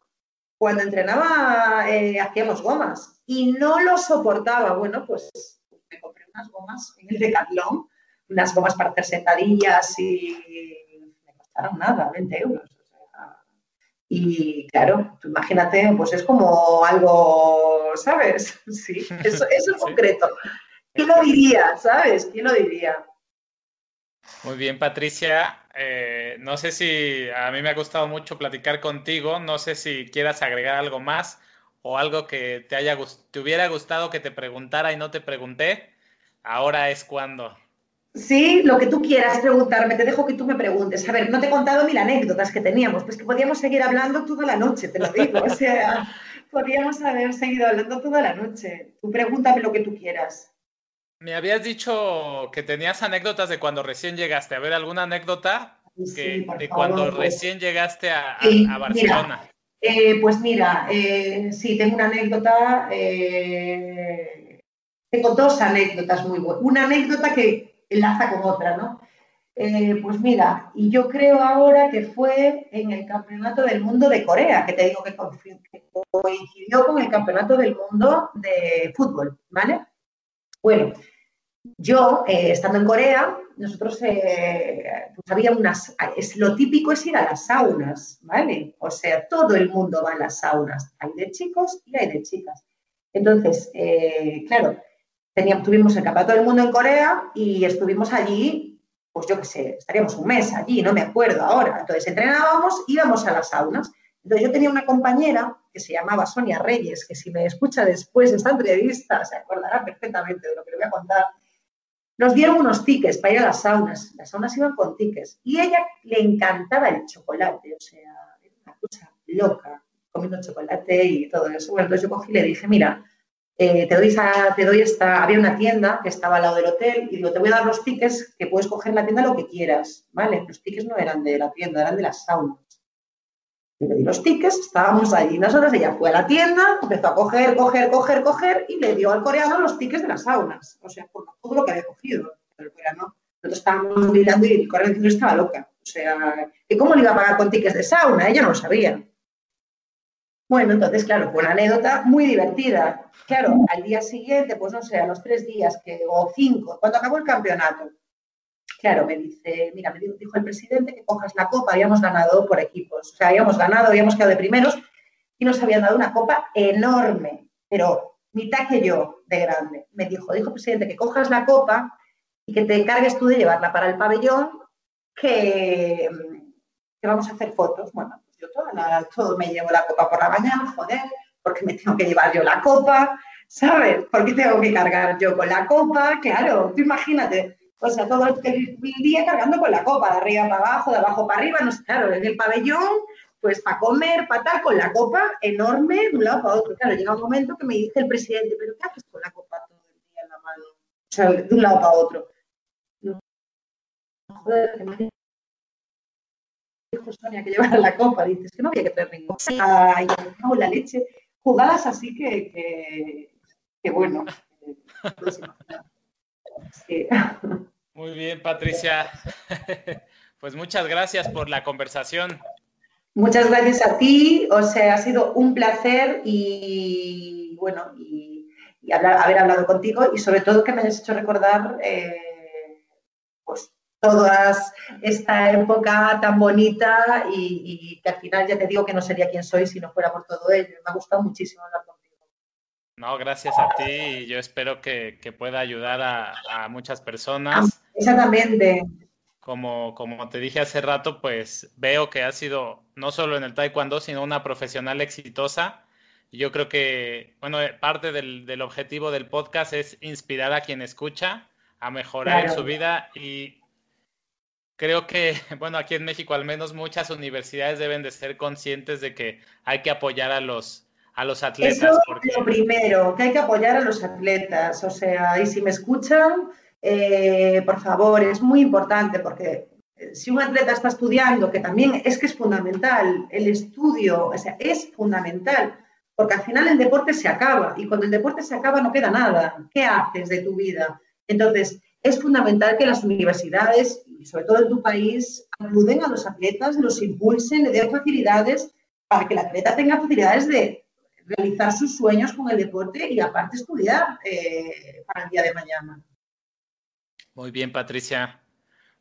Cuando entrenaba eh, hacíamos gomas y no lo soportaba. Bueno, pues me compré unas gomas en el Decathlon unas gomas para hacer sentadillas y me costaron nada, 20 euros. y claro, imagínate, pues es como algo, ¿sabes? Sí, eso, eso es concreto. ¿Quién lo diría, sabes? ¿Quién lo diría? Muy bien, Patricia. Eh, no sé si a mí me ha gustado mucho platicar contigo. No sé si quieras agregar algo más o algo que te haya te hubiera gustado que te preguntara y no te pregunté. Ahora es cuando. Sí, lo que tú quieras preguntarme, te dejo que tú me preguntes. A ver, no te he contado mil anécdotas que teníamos, pues que podíamos seguir hablando toda la noche, te lo digo. O sea, podríamos haber seguido hablando toda la noche. Tú pregúntame lo que tú quieras. Me habías dicho que tenías anécdotas de cuando recién llegaste. A ver, ¿alguna anécdota de cuando recién llegaste a, Barcelona? Eh, pues mira, eh, sí, tengo una anécdota. Eh, tengo dos anécdotas muy buenas. Una anécdota que enlaza con otra, ¿no? Pues mira, y yo creo ahora que fue en el Campeonato del Mundo de Corea, que te digo que coincidió con el Campeonato del Mundo de Fútbol, ¿vale? Bueno, yo, eh, estando en Corea, nosotros, eh, pues había unas, es, lo típico es ir a las saunas, ¿vale? O sea, todo el mundo va a las saunas, hay de chicos y hay de chicas. Entonces, claro, tuvimos el Campeonato del Mundo en Corea y estuvimos allí pues yo qué sé, estaríamos un mes allí, no me acuerdo ahora. Entonces entrenábamos, íbamos a las saunas. Entonces yo tenía una compañera que se llamaba Sonia Reyes, que si me escucha después esta entrevista se acordará perfectamente de lo que le voy a contar. Nos dieron unos tickets para ir a las saunas. Las saunas iban con tickets. Y a ella le encantaba el chocolate, o sea, era una cosa loca, comiendo chocolate y todo eso. Bueno, entonces yo cogí y le dije, mira, eh, te, doy te doy esta, había una tienda que estaba al lado del hotel y digo, te voy a dar los tickets que puedes coger en la tienda lo que quieras, ¿vale? Los tickets no eran de la tienda, eran de las saunas. Le di los tickets, estábamos allí. Nosotros, ella fue a la tienda, empezó a coger, coger, coger, coger y le dio al coreano los tickets de las saunas. O sea, por todo lo que había cogido. el coreano, nosotros estábamos mirando y el coreano estaba loca. O sea, ¿y cómo le iba a pagar con tickets de sauna? Ella no lo sabía. Bueno, entonces, claro, fue una anécdota muy divertida. Claro, al día siguiente, pues no sé, a los tres días que, o cinco, cuando acabó el campeonato, claro, me dice, mira, me dijo, el presidente que cojas la copa, habíamos ganado por equipos, o sea, habíamos ganado, habíamos quedado de primeros y nos habían dado una copa enorme, pero mitad que yo de grande. Me dijo, dijo el presidente que cojas la copa y que te encargues tú de llevarla para el pabellón, que, vamos a hacer fotos. Bueno, yo toda todo me llevo la copa por la mañana, joder, porque me tengo que llevar yo la copa, ¿sabes? Porque tengo que cargar yo con la copa, claro, tú imagínate, o sea, todo el, día cargando con la copa, de arriba para abajo, de abajo para arriba, no sé, claro, en el pabellón, pues para comer, para tal, con la copa enorme de un lado para otro. Claro, llega un momento que me dice el presidente, pero ¿qué haces con la copa todo el día en la mano? O sea, de un lado para otro. joder, dijo Sonia que llevara la copa, dices que no había que traer ninguna. Ay, no, la leche. Jugadas así que, que, bueno. Muy bien, Patricia. Pues muchas gracias por la conversación. Muchas gracias a ti, o sea, ha sido un placer y bueno, y, haber hablado contigo y sobre todo que me hayas hecho recordar eh, pues toda esta época tan bonita y, que al final ya te digo que no sería quien soy si no fuera por todo ello. Me ha gustado muchísimo hablar. No, gracias a ti y yo espero que, pueda ayudar a, muchas personas. Exactamente. Como, como te dije hace rato, pues veo que has sido no solo en el taekwondo, sino una profesional exitosa. Yo creo que, bueno, parte del, objetivo del podcast es inspirar a quien escucha a mejorar en su vida y creo que, bueno, aquí en México al menos muchas universidades deben de ser conscientes de que hay que apoyar a los, a los atletas. Eso es lo primero, que hay que apoyar a los atletas. O sea, y si me escuchan, eh, por favor, es muy importante porque eh, si un atleta está estudiando, que también es que es fundamental, el estudio, o sea, es fundamental, porque al final el deporte se acaba y cuando el deporte se acaba no queda nada. ¿Qué haces de tu vida? Entonces, es fundamental que las universidades, sobre todo en tu país, ayuden a los atletas, los impulsen, le den facilidades para que el atleta tenga facilidades de realizar sus sueños con el deporte y aparte estudiar eh, para el día de mañana. Muy bien, Patricia.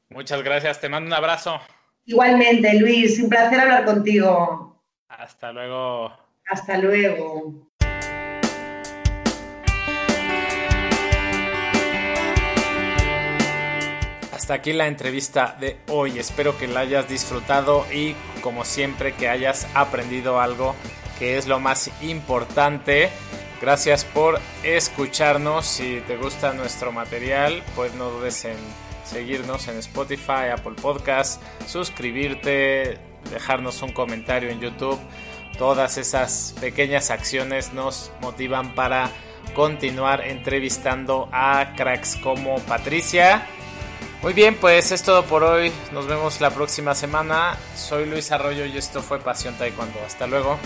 Muchas gracias. Te mando un abrazo. Igualmente, Luis. Un placer hablar contigo. Hasta luego. Hasta luego. hasta aquí la entrevista de hoy. Espero que la hayas disfrutado y como siempre que hayas aprendido algo que es lo más importante. Gracias por escucharnos. Si te gusta nuestro material, pues no dudes en seguirnos en Spotify, Apple Podcast, suscribirte, dejarnos un comentario en YouTube. Todas esas pequeñas acciones nos motivan para continuar entrevistando a cracks como Patricia muy bien, pues es todo por hoy. Nos vemos la próxima semana. Soy Luis Arroyo y esto fue Pasión Taekwondo. Hasta luego.